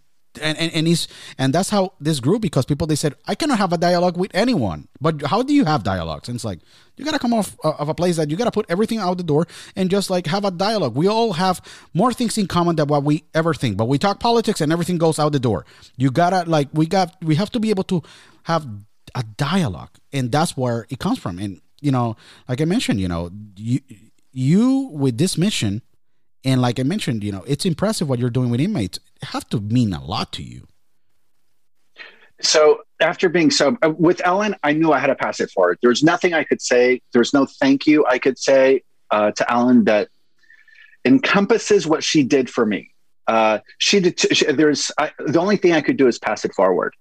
and, and, and he's and that's how this grew because people they said I cannot have a dialogue with anyone. But how do you have dialogues? And it's like you gotta come off of a place that you gotta put everything out the door and just like have a dialogue. We all have more things in common than what we ever think. But we talk politics and everything goes out the door. You gotta like we got we have to be able to have a dialogue and that's where it comes from. And you know like i mentioned you know you you with this mission and like i mentioned you know it's impressive what you're doing with inmates. It have to mean a lot to you. So after being so uh, with ellen i knew i had to pass it forward. There's nothing i could say. There's no thank you i could say uh, to ellen that encompasses what she did for me. Uh, she did she, there's I, the only thing i could do is pass it forward.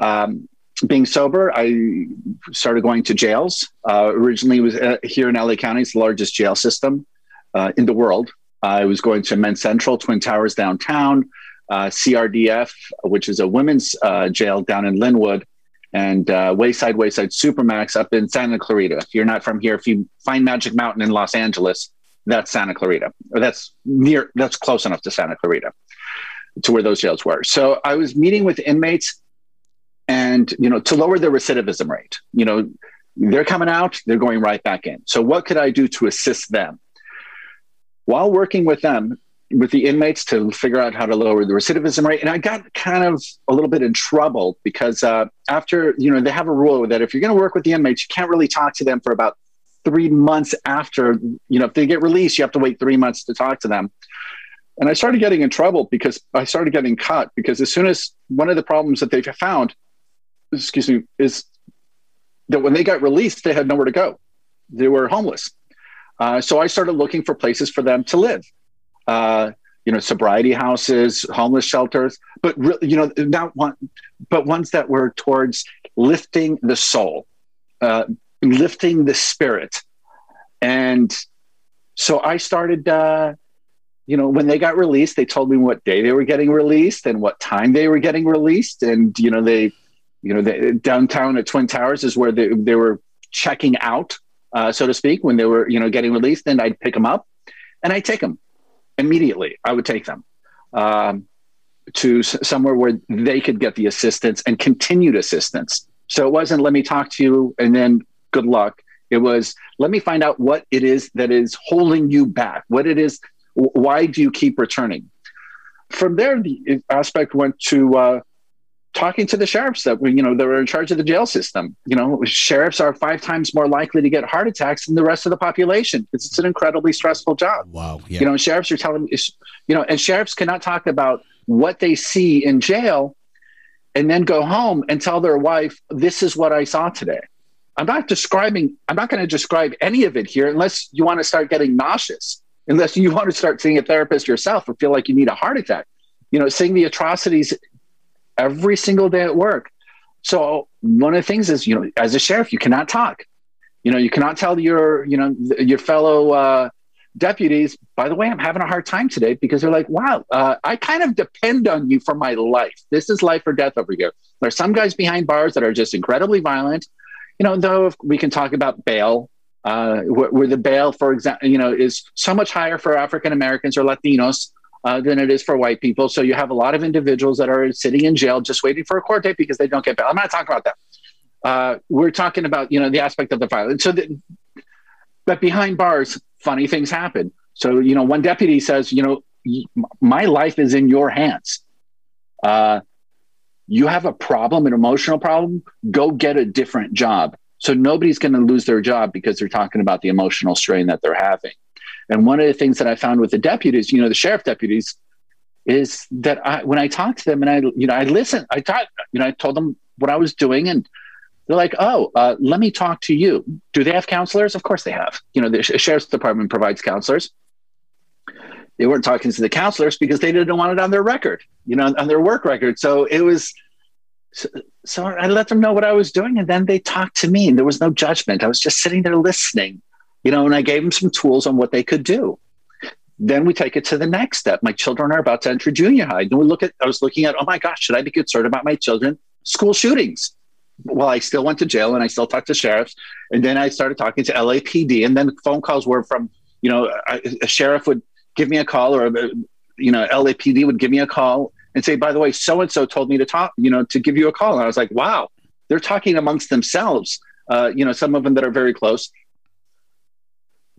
Um, being sober, I started going to jails. Uh, originally, was uh, here in LA County. It's the largest jail system uh, in the world. I was going to Men's Central, Twin Towers downtown, uh, CRDF, which is a women's uh, jail down in Lynwood, and Wayside Wayside Supermax up in Santa Clarita. If you're not from here, if you find Magic Mountain in Los Angeles, that's Santa Clarita, or that's near, that's close enough to Santa Clarita, to where those jails were. So I was meeting with inmates and you know to lower the recidivism rate. You know they're coming out they're going right back in. So what could i do to assist them? While working with them with the inmates to figure out how to lower the recidivism rate and i got kind of a little bit in trouble because uh, after you know they have a rule that if you're going to work with the inmates you can't really talk to them for about three months after you know if they get released you have to wait three months to talk to them. And i started getting in trouble because i started getting cut because as soon as one of the problems that they found excuse me, is that when they got released, they had nowhere to go. They were homeless. Uh, so I started looking for places for them to live. Uh, you know, sobriety houses, homeless shelters, but re- you know, not one, but ones that were towards lifting the soul, uh, lifting the spirit. And so I started, uh, you know, when they got released, they told me what day they were getting released and what time they were getting released. And, you know, they you know, the, downtown at Twin Towers is where they, they were checking out, uh, so to speak, when they were, you know, getting released. And I'd pick them up and I'd take them immediately. I would take them um, to s- somewhere where they could get the assistance and continued assistance. So it wasn't let me talk to you and then good luck. It was let me find out what it is that is holding you back. What it is. Why do you keep returning? From there, the aspect went to uh, talking to the sheriffs that were, you know, that were in charge of the jail system. You know, sheriffs are five times more likely to get heart attacks than the rest of the population because it's an incredibly stressful job. Wow. Yeah. You know, sheriffs are telling, you know, and sheriffs cannot talk about what they see in jail and then go home and tell their wife, this is what I saw today. I'm not describing, I'm not going to describe any of it here unless you want to start getting nauseous, unless you want to start seeing a therapist yourself or feel like you need a heart attack. You know, seeing the atrocities every single day at work. So one of the things is, you know, as a sheriff, you cannot talk. You know, you cannot tell your, you know, your fellow uh, deputies. By the way, I'm having a hard time today because they're like, "Wow, uh, I kind of depend on you for my life. This is life or death over here." There's some guys behind bars that are just incredibly violent. You know, though we can talk about bail, uh, where, where the bail, for example, you know, is so much higher for African Americans or Latinos uh, than it is for white people. So you have a lot of individuals that are sitting in jail just waiting for a court date because they don't get bail. I'm not talking about that. Uh, we're talking about you know the aspect of the violence. So, the, but behind bars, funny things happen. So you know, one deputy says, you know, my life is in your hands. Uh, you have a problem, an emotional problem. Go get a different job. So nobody's going to lose their job because they're talking about the emotional strain that they're having. And one of the things that I found with the deputies, you know, the sheriff deputies, is that I, when I talked to them and I, you know, I listened, I taught, you know, I told them what I was doing and they're like, oh, uh, let me talk to you. Do they have counselors? Of course they have. You know, the sheriff's department provides counselors. they weren't talking to the counselors because they didn't want it on their record, you know, on their work record. So it was, so, so I let them know what I was doing, and then they talked to me, and there was no judgment. I was just sitting there listening, you know, and I gave them some tools on what they could do. Then we take it to the next step. My children are about to enter junior high. And we look at, I was looking at, oh my gosh, should I be concerned about my children? School shootings. Well, I still went to jail and I still talked to sheriffs. And then I started talking to LAPD. And then phone calls were from, you know, a, a sheriff would give me a call or, a, you know, LAPD would give me a call and say, by the way, so and so told me to talk, you know, to give you a call. And I was like, wow, they're talking amongst themselves. Uh, you know, some of them that are very close.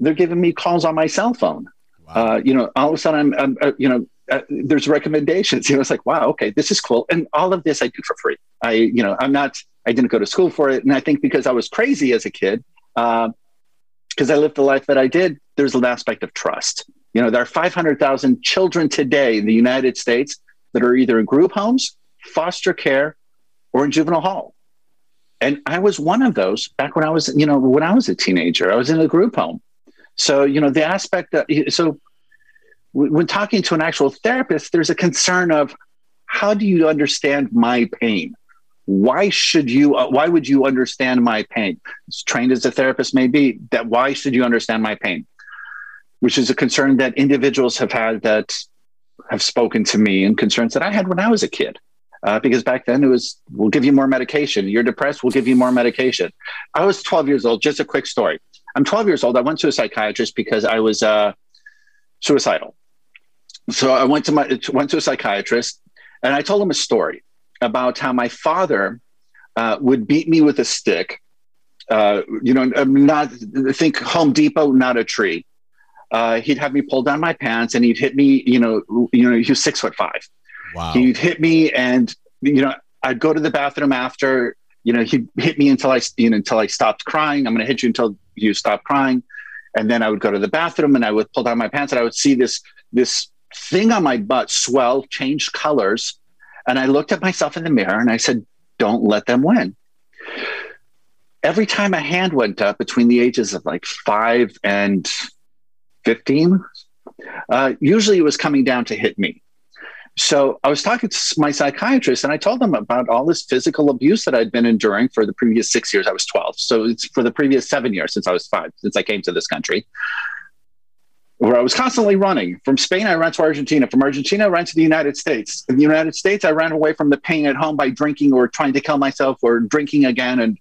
They're giving me calls on my cell phone. Wow. Uh, you know, all of a sudden, I'm, I'm uh, you know, uh, there's recommendations. You know, it's like, wow, okay, this is cool. And all of this I do for free. I, you know, I'm not, I didn't go to school for it. And I think because I was crazy as a kid, because uh, I lived the life that I did, there's an aspect of trust. You know, there are 500,000 children today in the United States that are either in group homes, foster care, or in juvenile hall. And I was one of those back when I was, you know, when I was a teenager. I was in a group home. So, you know, the aspect that, so when talking to an actual therapist, there's a concern of how do you understand my pain? Why should you, uh, why would you understand my pain? As trained as a therapist may be, that why should you understand my pain? Which is a concern that individuals have had that have spoken to me and concerns that I had when I was a kid. Uh, because back then it was, we'll give you more medication. You're depressed, we'll give you more medication. I was 12 years old. Just a quick story. I'm 12 years old. I went to a psychiatrist because I was uh, suicidal. So I went to my went to a psychiatrist, and I told him a story about how my father uh, would beat me with a stick. Uh, you know, not think Home Depot, not a tree. Uh, he'd have me pull down my pants, and he'd hit me. You know, you know, he was six foot five. Wow. He'd hit me, and you know, I'd go to the bathroom after. You know, he'd hit me until I, you know, until I stopped crying. I'm going to hit you until you stop crying. And then I would go to the bathroom, and I would pull down my pants, and I would see this this thing on my butt swell, change colors. And I looked at myself in the mirror and I said, don't let them win. Every time a hand went up between the ages of like five and 15, uh, usually it was coming down to hit me. So I was talking to my psychiatrist and I told them about all this physical abuse that I'd been enduring for the previous six years. I was 12. So it's for the previous seven years since I was five, since I came to this country where I was constantly running. From Spain, I ran to Argentina. From Argentina, I ran to the United States. In the United States, I ran away from the pain at home by drinking or trying to kill myself or drinking again. And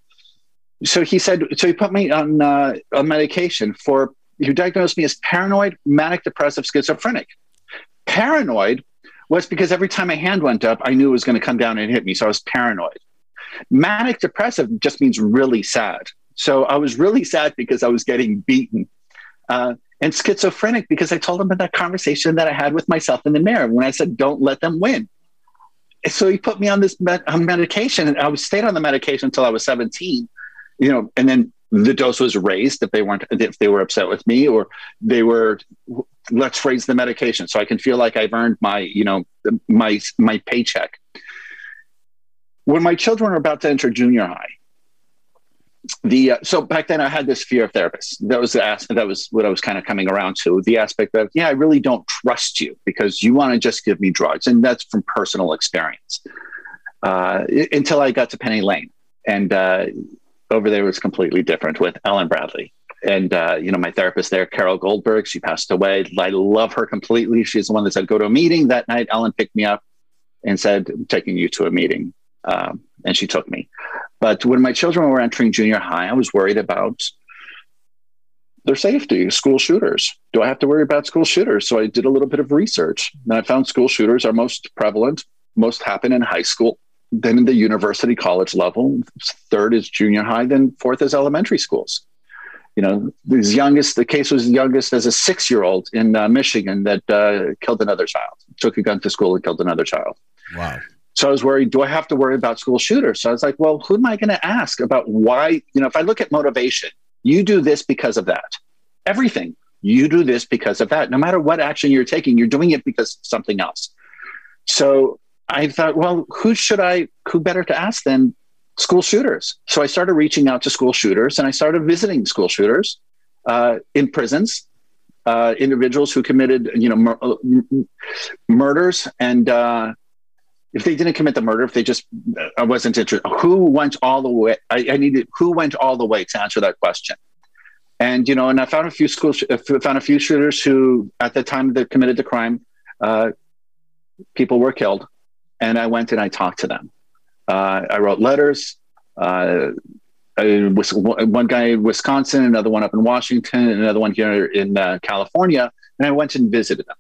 so he said, so he put me on uh, a medication for, he diagnosed me as paranoid, manic depressive schizophrenic. Paranoid was because every time my hand went up, I knew it was going to come down and hit me. So I was paranoid. Manic depressive just means really sad. So I was really sad because I was getting beaten. Uh, and schizophrenic because I told him in that conversation that I had with myself in the mirror when I said, don't let them win. So he put me on this med- on medication and I was stayed on the medication until I was 17, you know, and then the dose was raised if they weren't, if they were upset with me or they were, let's raise the medication so I can feel like I've earned my, you know, my, my paycheck. When my children were about to enter junior high, the uh, so back then I had this fear of therapists. That was the as- that was what I was kind of coming around to. The aspect of yeah, I really don't trust you because you want to just give me drugs, and that's from personal experience. Uh, until I got to Penny Lane, and uh, over there was completely different with Ellen Bradley. And uh, you know, my therapist there, Carol Goldberg, she passed away. I love her completely. She's the one that said, "Go to a meeting." That night, Ellen picked me up and said, "I'm taking you to a meeting," um, and she took me. But when my children were entering junior high, I was worried about their safety, school shooters. Do I have to worry about school shooters? So I did a little bit of research and I found school shooters are most prevalent, most happen in high school, then in the university college level. Third is junior high, then fourth is elementary schools. You know, his youngest, the case was youngest as a six year old in uh, Michigan that uh, killed another child, took a gun to school and killed another child. Wow. So I was worried, do I have to worry about school shooters? So I was like, well, who am I going to ask about why? You know, if I look at motivation, you do this because of that. Everything, you do this because of that. No matter what action you're taking, you're doing it because of something else. So I thought, well, who should I, who better to ask than school shooters? So I started reaching out to school shooters and I started visiting school shooters uh, in prisons uh, individuals who committed, you know, mur- uh, murders, and uh, if they didn't commit the murder, if they just, I wasn't interested. Who went all the way? I, I needed who went all the way to answer that question. And you know, and I found a few schools, found a few shooters who, at the time they committed the crime, uh, people were killed, and I went and I talked to them. Uh, I wrote letters. Uh, I one guy in Wisconsin, another one up in Washington, another one here in uh, California, and I went and visited them.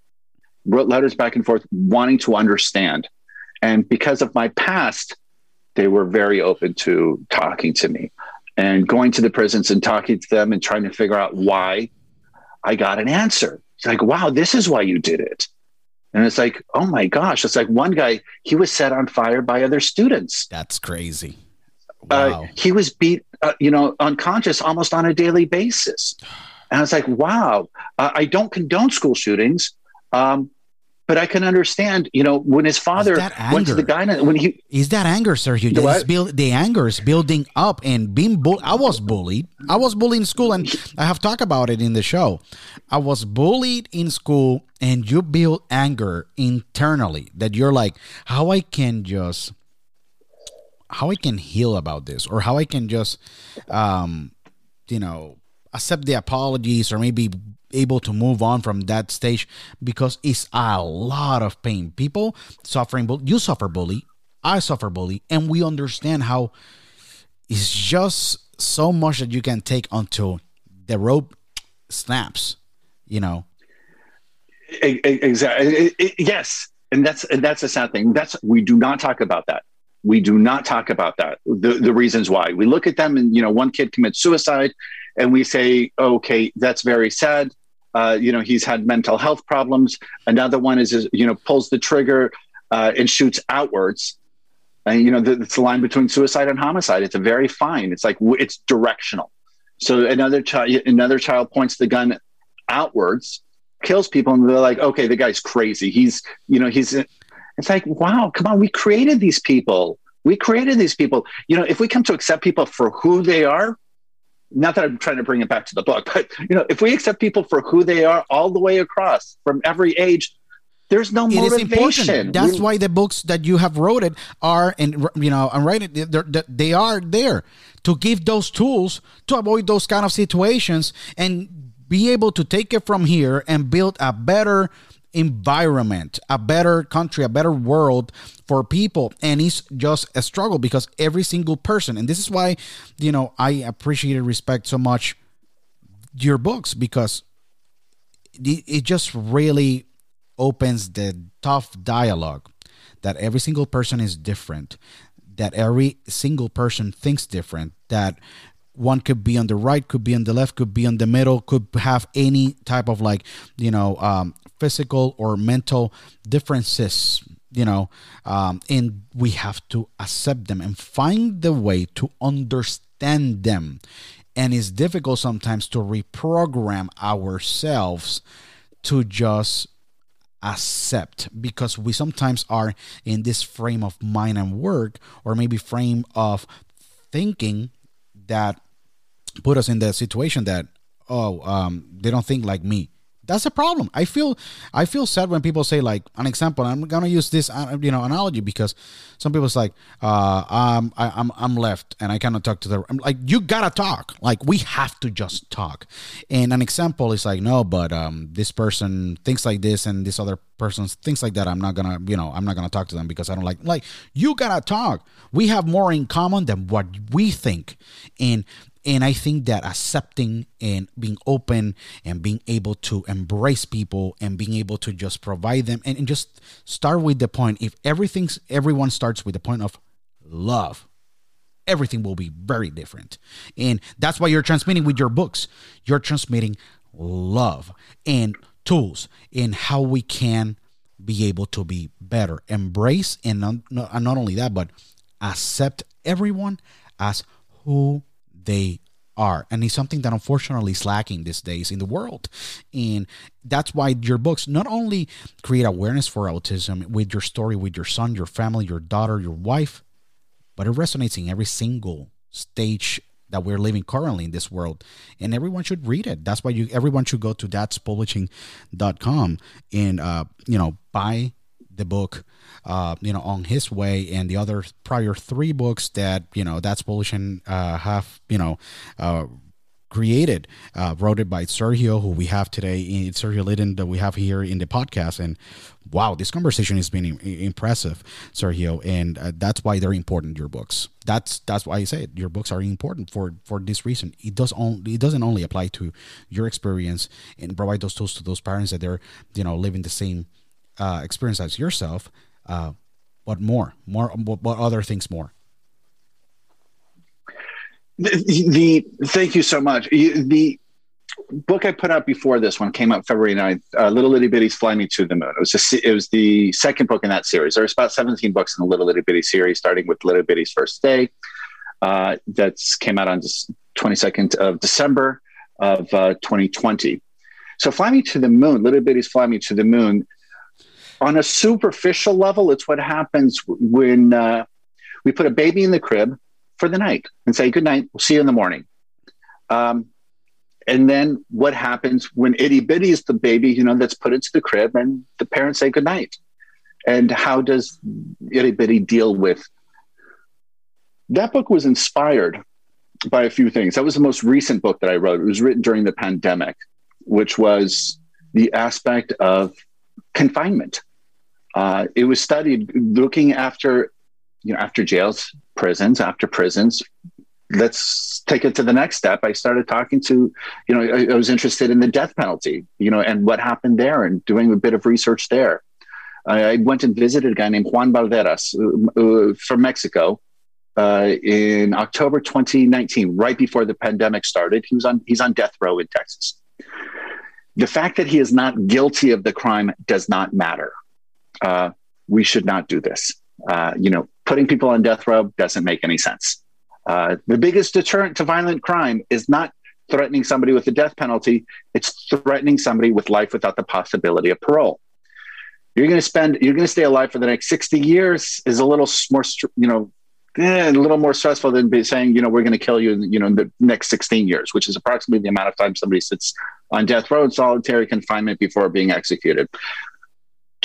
Wrote letters back and forth, wanting to understand. And because of my past, they were very open to talking to me and going to the prisons and talking to them and trying to figure out why I got an answer. It's like, wow, this is why you did it. And it's like, oh my gosh, it's like one guy, he was set on fire by other students. That's crazy. Uh, wow. Uh, he was beat, uh, you know, unconscious almost on a daily basis. And I was like, wow, uh, I don't condone school shootings. Um, but I can understand, you know, when his father went to the guy when he is that anger, Sergio. The, build, the anger is building up and being bullied. I was bullied. I was bullied in school, and I have talked about it in the show. I was bullied in school, and you build anger internally that you're like, how I can just, how I can heal about this, or how I can just, um, you know, accept the apologies, or maybe able to move on from that stage because it's a lot of pain. People suffering, you suffer bully, I suffer bully, and we understand how it's just so much that you can take until the rope snaps, you know. Exactly. Yes, and that's and that's a sad thing. That's we do not talk about that. We do not talk about that. The the reasons why we look at them and you know one kid commits suicide, and we say okay that's very sad uh, you know, he's had mental health problems. Another one is, you know, pulls the trigger uh, and shoots outwards. And you know, the, it's the line between suicide and homicide. It's a very fine. It's like it's directional. So another child, another child points the gun outwards, kills people, and they're like, okay, the guy's crazy. He's, you know, he's. It's like, wow, come on, we created these people. We created these people. You know, if we come to accept people for who they are, not that I'm trying to bring it back to the book, but you know, if we accept people for who they are all the way across from every age, there's no it motivation. That's we, why the books that you have wrote it are, and you know, I'm writing. They are there to give those tools to avoid those kind of situations and be able to take it from here and build a better environment, a better country, a better world for people. And it's just a struggle because every single person, and this is why, you know, I appreciate and respect so much your books because it just really opens the tough dialogue that every single person is different, that every single person thinks different, that one could be on the right, could be on the left, could be on the middle, could have any type of like, you know, um, physical or mental differences you know um, and we have to accept them and find the way to understand them. And it's difficult sometimes to reprogram ourselves to just accept because we sometimes are in this frame of mind and work or maybe frame of thinking that put us in the situation that oh um, they don't think like me that's a problem. I feel I feel sad when people say like an example. I'm gonna use this uh, you know analogy because some people's like uh um I, I'm, I'm left and I cannot talk to the I'm like you gotta talk like we have to just talk. And an example is like no, but um this person thinks like this and this other person thinks like that. I'm not gonna you know I'm not gonna talk to them because I don't like like you gotta talk. We have more in common than what we think, and and I think that accepting and being open and being able to embrace people and being able to just provide them and, and just start with the point if everything's everyone starts with the point of love, everything will be very different. And that's why you're transmitting with your books. You're transmitting love and tools in how we can be able to be better, embrace, and not, not only that, but accept everyone as who they are. And it's something that unfortunately is lacking these days in the world. And that's why your books not only create awareness for autism with your story with your son your family your daughter your wife but it resonates in every single stage that we're living currently in this world. And everyone should read it. That's why you everyone should go to dadspublishing.com and uh, you know buy the book uh, you know on his way and the other prior three books that you know Dad's Publishing uh, have you know uh, created, uh, wrote it by Sergio, who we have today, in Sergio Lydon, that we have here in the podcast. And wow, this conversation has been impressive, Sergio, and uh, that's why they're important. Your books. That's that's why I say it. Your books are important for for this reason. It does only it doesn't only apply to your experience and provide those tools to those parents that they're you know living the same uh, experience as yourself, uh, but more, more, what other things more. The, the, thank you so much. The book I put out before this one came out February 9th, uh, Little Itty Bitties Fly Me to the Moon. It was a, it was the second book in that series. There's about 17 books in the Little Itty Bitty series, starting with Little Bitty's First Day. Uh, that's came out on the 22nd of December of uh, 2020. So Fly Me to the Moon, Little Bitties Fly Me to the Moon, on a superficial level, it's what happens when uh, we put a baby in the crib for the night and say, Good night, we'll see you in the morning. Um, and then what happens when itty bitty is the baby, you know, that's put into the crib and the parents say good night? And how does itty bitty deal with that book was inspired by a few things. That was the most recent book that I wrote. It was written during the pandemic, which was the aspect of confinement. Uh, it was studied looking after, you know, after jails, prisons, after prisons. Let's take it to the next step. I started talking to, you know, I, I was interested in the death penalty, you know, and what happened there, and doing a bit of research there. I, went and visited a guy named Juan Balderas uh, uh, from Mexico, uh, in October 2019, right before the pandemic started. He was on he's on death row in Texas. The fact that he is not guilty of the crime does not matter uh, we should not do this. Uh, you know, putting people on death row doesn't make any sense. Uh, the biggest deterrent to violent crime is not threatening somebody with the death penalty, it's threatening somebody with life without the possibility of parole. You're going to spend, you're going to stay alive for the next 60 years is a little more, you know, eh, a little more stressful than saying, you know, we're going to kill you, you know, in the next 16 years, which is approximately the amount of time somebody sits on death row in solitary confinement before being executed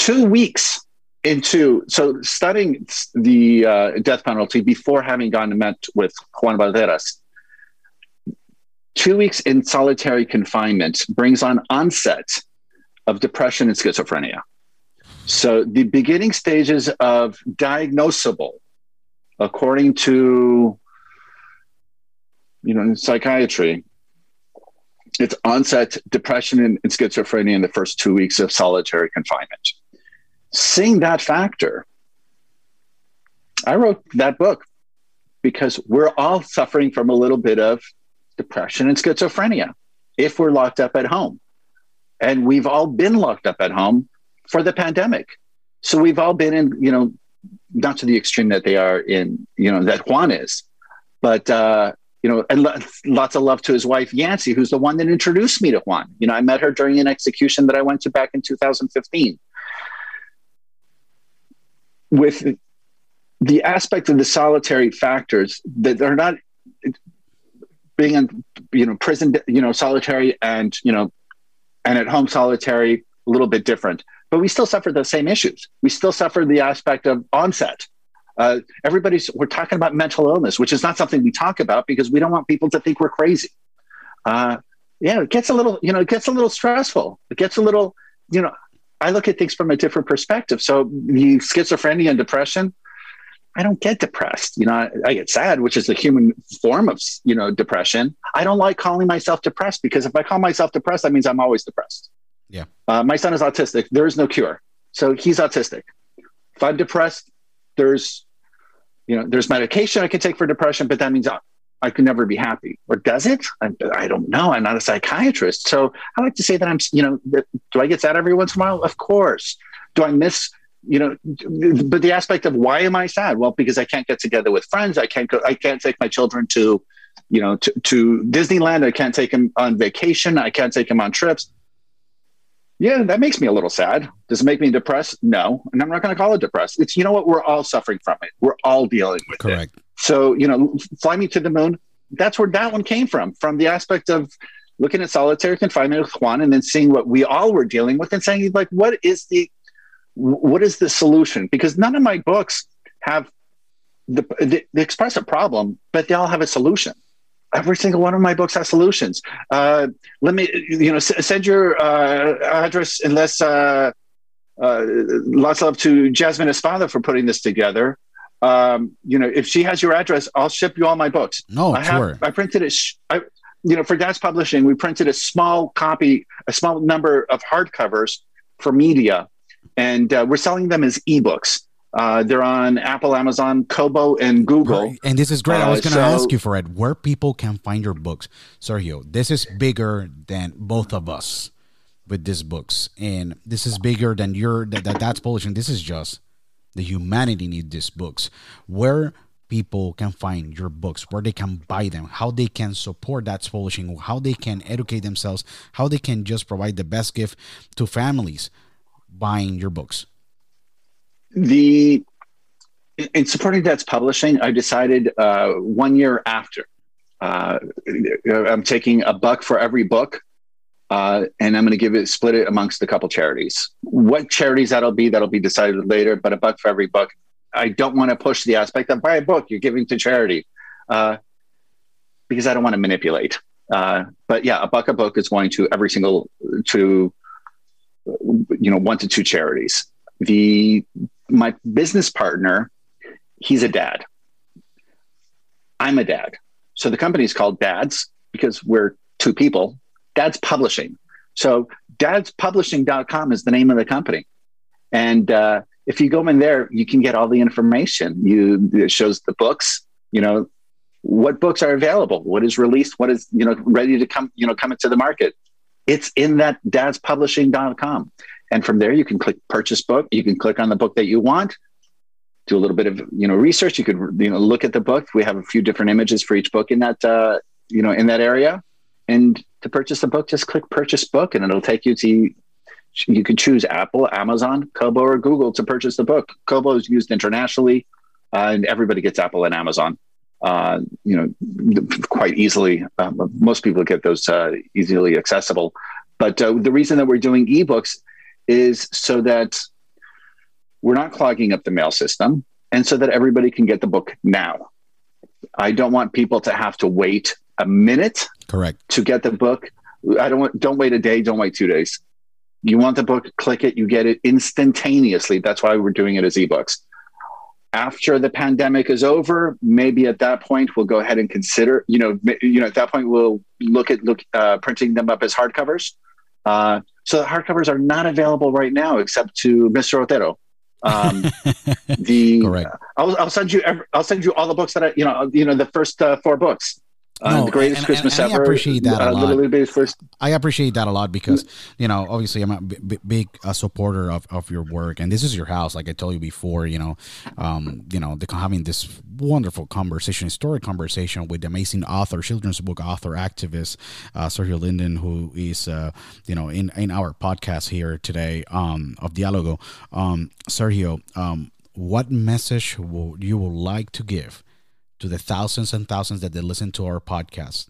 two weeks into so studying the uh, death penalty before having gone and met with Juan Balderas. Two weeks in solitary confinement brings on onset of depression and schizophrenia. So the beginning stages of diagnosable, according to you know psychiatry, it's onset depression and schizophrenia in the first two weeks of solitary confinement seeing that factor, I wrote that book because we're all suffering from a little bit of depression and schizophrenia if we're locked up at home. And we've all been locked up at home for the pandemic. So we've all been in, you know, not to the extreme that they are in, you know, that Juan is, but, uh, you know, and lots of love to his wife, Yancy, who's the one that introduced me to Juan. You know, I met her during an execution that I went to back in 2015 with the aspect of the solitary factors that they're not being in you know prison you know solitary and you know and at home solitary a little bit different. But we still suffer the same issues. We still suffer the aspect of onset. Uh, everybody's we're talking about mental illness which is not something we talk about because we don't want people to think we're crazy. Uh, yeah it gets a little you know it gets a little stressful. It gets a little you know I look at things from a different perspective. So the schizophrenia and depression, I don't get depressed. You know, I, I, get sad, which is the human form of you know depression. I don't like calling myself depressed because if I call myself depressed, that means I'm always depressed. Yeah. Uh, my son is autistic. There is no cure, so he's autistic. If I'm depressed, there's you know there's medication I can take for depression, but that means I could never be happy. Or does it? I, I, don't know. I'm not a psychiatrist. So I like to say that I'm, you know, that, do I get sad every once in a while? Of course. Do I miss, you know, but the aspect of why am I sad? Well, because I can't get together with friends. I can't go, I can't take my children to, you know, to, to Disneyland. I can't take them on vacation. I can't take them on trips. Yeah, that makes me a little sad. Does it make me depressed? No. And I'm not going to call it depressed. It's, you know what? We're all suffering from it. We're all dealing with it. Correct. it. So, you know, fly me to the moon. that's where that one came from, from the aspect of looking at solitary confinement with Juan and then seeing what we all were dealing with and saying, like, what is the what is the solution? Because none of my books have the, the, express a problem, but they all have a solution. Every single one of my books has solutions. Uh, let me, you know, s- send your uh, address unless uh, uh, lots of love to Jasmine Espada for putting this together. Um, you know, if she has your address, I'll ship you all my books. No, I have, sure. I printed it. Sh- I, you know, for Dad's Publishing, we printed a small copy, a small number of hardcovers for media, and uh, we're selling them as ebooks. Uh, they're on Apple, Amazon, Kobo, and Google. Right. And this is great. I Uh, was going to so- ask you for it, where people can find your books. Sergio, this is bigger than both of us with these books. And this is bigger than your, that, that Dad's Publishing. This is just the humanity need these books. Where people can find your books, where they can buy them, how they can support Dad's Publishing, how they can educate themselves, how they can just provide the best gift to families buying your books. the in supporting Dad's Publishing, I decided uh, one year after, uh, I'm taking a buck for every book, uh, and I'm going to give it split it amongst a couple charities. What charities that'll be, that'll be decided later. But a buck for every book. I don't want to push the aspect of buy a book you're giving to charity, uh, because I don't want to manipulate. Uh, but yeah, a buck a book is going to every single to you know one to two charities. The my business partner, he's a dad. I'm a dad. So the company is called Dads because we're two people. Dad's Publishing. So dadspublishing.com is the name of the company. And uh, if you go in there, you can get all the information. You it shows the books, you know, what books are available, what is released, what is, you know, ready to come, you know, come into the market. It's in that dadspublishing.com. And from there, you can click purchase book. You can click on the book that you want, do a little bit of you know research. You could you know look at the book. We have a few different images for each book in that uh, you know in that area. And to purchase the book, just click purchase book, and it'll take you to. You can choose Apple, Amazon, Kobo, or Google to purchase the book. Kobo is used internationally, uh, and everybody gets Apple and Amazon. Uh, you know, quite easily. Um, most people get those uh, easily accessible. But uh, the reason that we're doing ebooks is so that we're not clogging up the mail system and so that everybody can get the book now. I don't want people to have to wait a minute Correct. to get the book. I don't want, don't wait a day, don't wait two days. You want the book, click it, you get it instantaneously. That's why we're doing it as ebooks. After the pandemic is over, maybe at that point we'll go ahead and consider, you know, you know, at that point we'll look at look uh, printing them up as hardcovers. Uh, so the hardcovers are not available right now, except to Mr. Otero. Um, the Correct. I'll, I'll send you. ev- I'll send you all the books that I, you know, you know, the first uh, four books. Uh, No, the greatest and- Christmas and I ever. appreciate that a uh, lot. Little Bitty Baby's first. I appreciate that a lot because you know obviously I'm a b- big uh, supporter of, of your work and this is your house like I told you before you know um, you know the, having this wonderful conversation historic conversation with the amazing author children's book author activist uh, Sergio Linden who is uh, you know in, in our podcast here today um, of Dialogo um, Sergio um, what message would you would like to give to the thousands and thousands that they listen to our podcast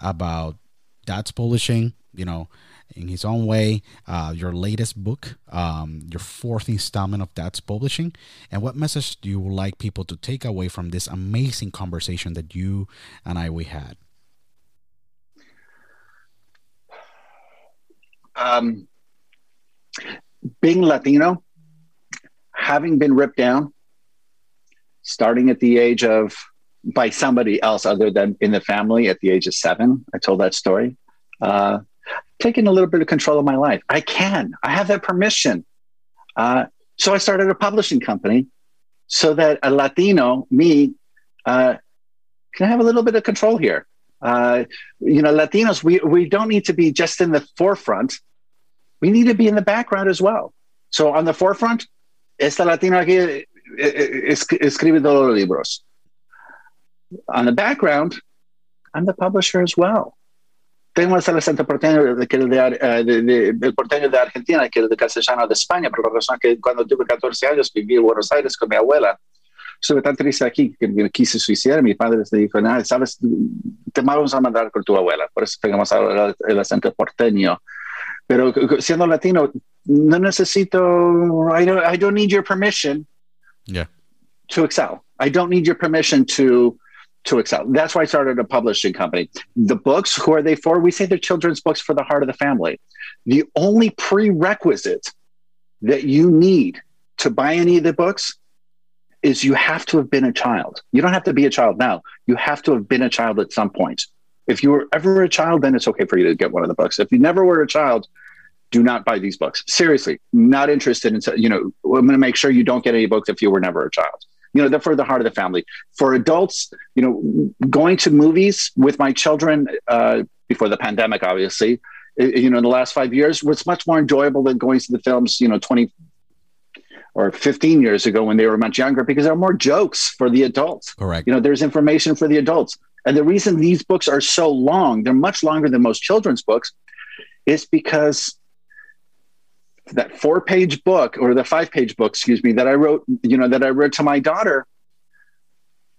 about Dad's Publishing you know in his own way uh, your latest book um, your fourth installment of Dad's Publishing and what message do you like people to take away from this amazing conversation that you and i we had? Um, being Latino, having been ripped down, starting at the age of by somebody else other than in the family at the age of seven. I told that story. Uh, taking a little bit of control of my life. I can. I have that permission. Uh, so I started a publishing company so that a Latino, me, uh, can have a little bit of control here. Uh, you know, Latinos, we, we don't need to be just in the forefront. We need to be in the background as well. So on the forefront, esta Latina aquí es- escribe todos los libros. On the background, I'm the publisher as well. Tengo ese acento porteño de, que el de, eh, de- de- el porteño de Argentina, que el de castellano de España, por la razón que cuando tuve 14 años viví en Buenos Aires con mi abuela. estuve tan triste aquí que me quise suicidar. Mi padre se dijo, nada, sabes, te vamos a mandar con tu abuela. Por eso pegamos ahora el acento porteño. Pero siendo latino, no necesito, I don't, I don't need your permission Yeah. to excel. I don't need your permission to to excel. That's why I started a publishing company. The books, who are they for? We say they're children's books for the heart of the family. The only prerequisite that you need to buy any of the books is you have to have been a child. You don't have to be a child now. You have to have been a child at some point. If you were ever a child, then it's okay for you to get one of the books. If you never were a child, do not buy these books. Seriously, not interested in, you know, I'm going to make sure you don't get any books if you were never a child. You know, they're for the heart of the family. For adults, you know, going to movies with my children uh, before the pandemic, obviously, you know, in the last five years was much more enjoyable than going to the films, you know, 20 or 15 years ago when they were much younger because there are more jokes for the adults. Correct. You know, there's information for the adults. And the reason these books are so long, they're much longer than most children's books, is because that four page book or the five page book, excuse me, that I wrote, you know, that I read to my daughter,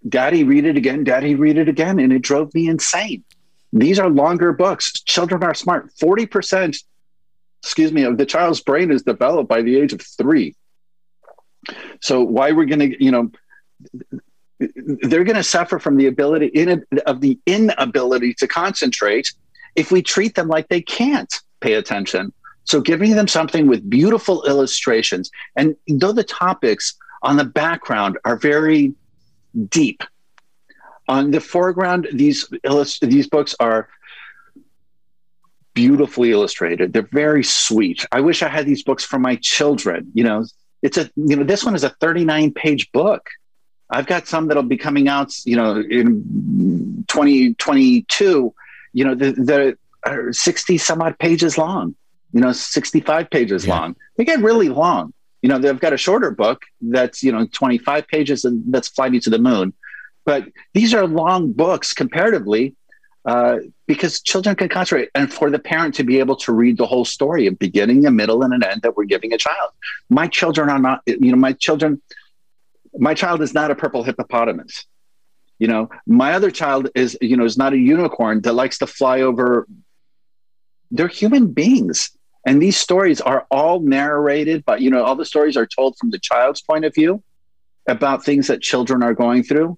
Daddy, read it again, Daddy, read it again. And it drove me insane. These are longer books. Children are smart. 40%, excuse me, of the child's brain is developed by the age of three. So why we're going to, you know, they're going to suffer from the ability in of the inability to concentrate if we treat them like they can't pay attention. So giving them something with beautiful illustrations, and though the topics on the background are very deep, on the foreground, these illust- these books are beautifully illustrated. They're very sweet. I wish I had these books for my children. You know, it's a you know this one is a 39 page book. I've got some that'll be coming out, you know, in 2022. You know, the, the are 60 some odd pages long. You know, 65 pages Yeah. long. They get really long. You know, they've got a shorter book that's you know 25 pages and that's Fly Me to the Moon. But these are long books comparatively uh, because children can concentrate, and for the parent to be able to read the whole story, a beginning, a middle, and an end that we're giving a child. My children are not. You know, my children my child is not a purple hippopotamus you know my other child is you know is not a unicorn that likes to fly over they're human beings and these stories are all narrated but you know all the stories are told from the child's point of view about things that children are going through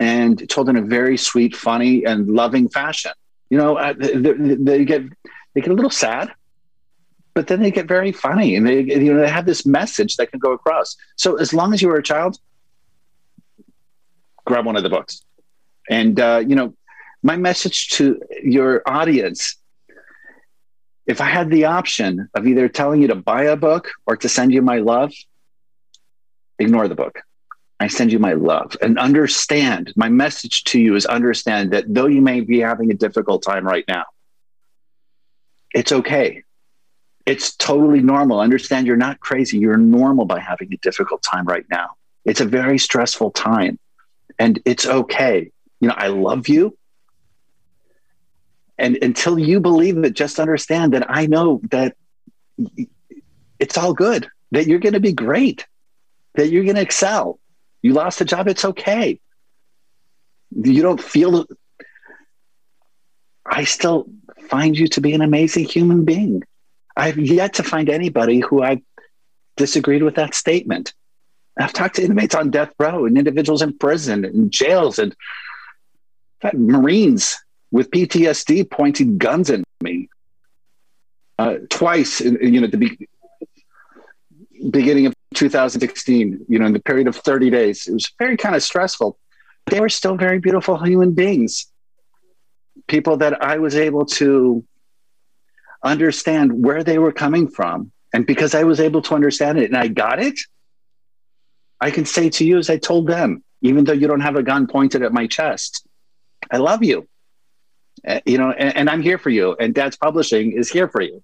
and told in a very sweet funny and loving fashion. You know uh, they, get they get a little sad but then they get very funny and they you know they have this message that can go across. So as long as you were a child grab one of the books. And uh, you know my message to your audience if i had the option of either telling you to buy a book or to send you my love ignore the book i send you my love and understand my message to you is understand that though you may be having a difficult time right now it's okay it's totally normal. Understand you're not crazy. You're normal by having a difficult time right now. It's a very stressful time and it's okay. You know, I love you. And until you believe it, just understand that I know that it's all good, that you're going to be great, that you're going to excel. You lost a job, it's okay. You don't feel, I still find you to be an amazing human being. I've yet to find anybody who I disagreed with that statement. I've talked to inmates on death row and individuals in prison and jails and Marines with PTSD pointing guns at me uh, twice. In, you know, at the be- beginning of 2016. You know, in the period of 30 days, it was very kind of stressful. They were still very beautiful human beings. People that I was able to understand where they were coming from. And because I was able to understand it and I got it, I can say to you, as I told them, even though you don't have a gun pointed at my chest, I love you. Uh, you know, and, and I'm here for you. And Dad's Publishing is here for you.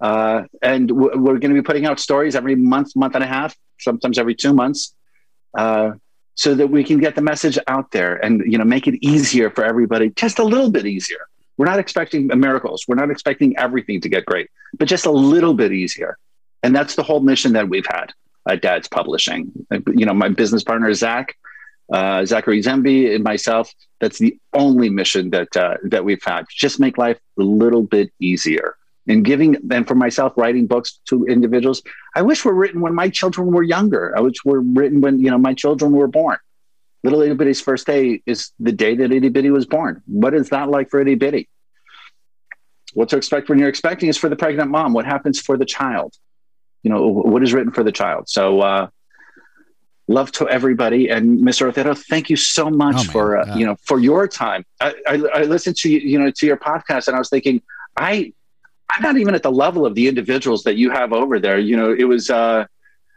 Uh, and we're going to be putting out stories every month, month and a half, sometimes every two months, uh, so that we can get the message out there and you know make it easier for everybody, just a little bit easier. We're not expecting miracles. We're not expecting everything to get great, but just a little bit easier. And that's the whole mission that we've had. at Dad's Publishing. You know, my business partner Zach, uh, Zachary Zemby, and myself. That's the only mission that uh, that we've had. Just make life a little bit easier. And giving, and for myself, writing books to individuals. I wish were written when my children were younger. I wish were written when you know my children were born. Little Itty Bitty's first day is the day that Itty Bitty was born. What is that like for Itty Bitty? What to expect when you're expecting is for the pregnant mom. What happens for the child? You know, what is written for the child? So, uh, love to everybody. And Mr. Otero, thank you so much oh, for, uh, you know, for your time. I, I, I listened to, you know, to your podcast and I was thinking, I, I'm not even at the level of the individuals that you have over there. You know, it was, uh,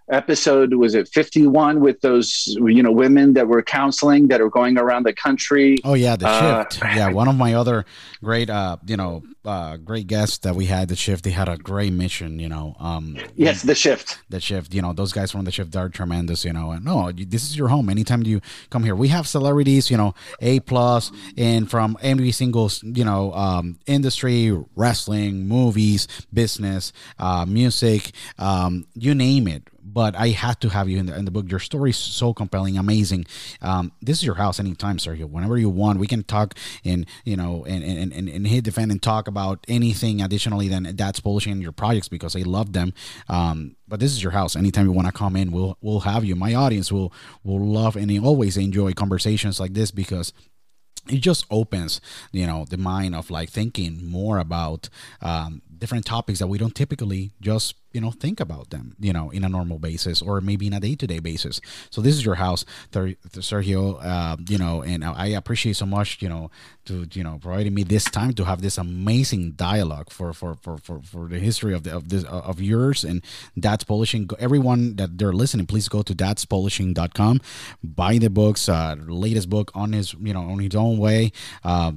episode was it 51 with those you know women that were counseling that are going around the country? Oh yeah the uh, shift. Yeah one of my other great uh you know uh great guests that we had the shift they had a great mission you know um yes the shift. The shift you know those guys from the shift are tremendous you know and no this is your home. Anytime you come here we have celebrities you know a plus and from every single you know um industry wrestling movies business uh music um you name it but I had to have you in the, in the book. Your story is so compelling, amazing. Um, this is your house anytime, Sergio. Whenever you want, we can talk and you know and and, and, and hit defend and talk about anything additionally than Dad's Publishing your projects because I love them. Um, but this is your house. Anytime you want to come in, we'll we'll have you. My audience will will love and always enjoy conversations like this because it just opens you know the mind of like thinking more about um, different topics that we don't typically just you know think about them you know in a normal basis or maybe in a day-to-day basis. So this is your house sergio uh, you know and i appreciate so much you know to you know providing me this time to have this amazing dialogue for for for for, for the history of the of this of yours. And dad's publishing everyone that they're listening please go to dadspublishing.com buy the books uh latest book on his you know on his own way. Uh,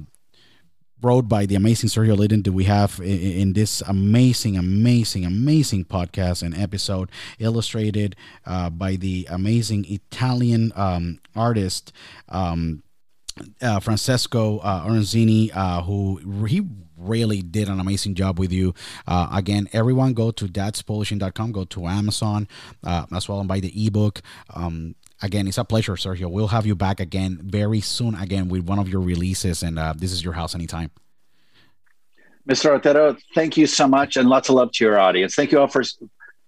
wrote by the amazing Sergio Lydon that we have in, in, this amazing, amazing, amazing podcast and episode, illustrated uh, by the amazing Italian um, artist. Um, uh, Francesco uh, uh, who he really did an amazing job with you. Uh, again, everyone go to dadspublishing.com, go to Amazon uh, as well and buy the ebook. Um, again, it's a pleasure, Sergio. We'll have you back again very soon, again with one of your releases, and uh, this is your house anytime. Mr. Otero, thank you so much, and lots of love to your audience. Thank you all for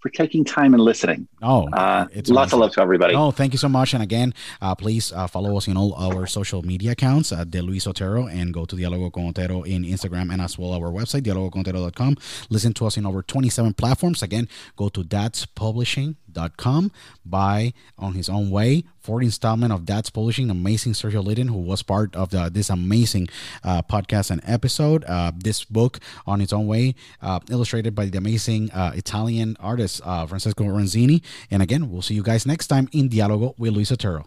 for taking time and listening. Oh, uh, it's lots amazing. of love to everybody. Oh, thank you so much. And again, uh, please uh, follow us in all our social media accounts at De Luis Otero and go to Dialogo con Otero in Instagram and as well our website, dialogocontero.com. Listen to us in over 27 platforms. Again, go to Dad's Publishing com. by on his own way. Fourth installment of Dad's Publishing, amazing Sergio Lydon, who was part of the, this amazing uh, podcast and episode. Uh, this book on its own way, uh, illustrated by the amazing uh, Italian artist uh, Francesco Oronzini. And again, we'll see you guys next time in Dialogo with Luis Otero.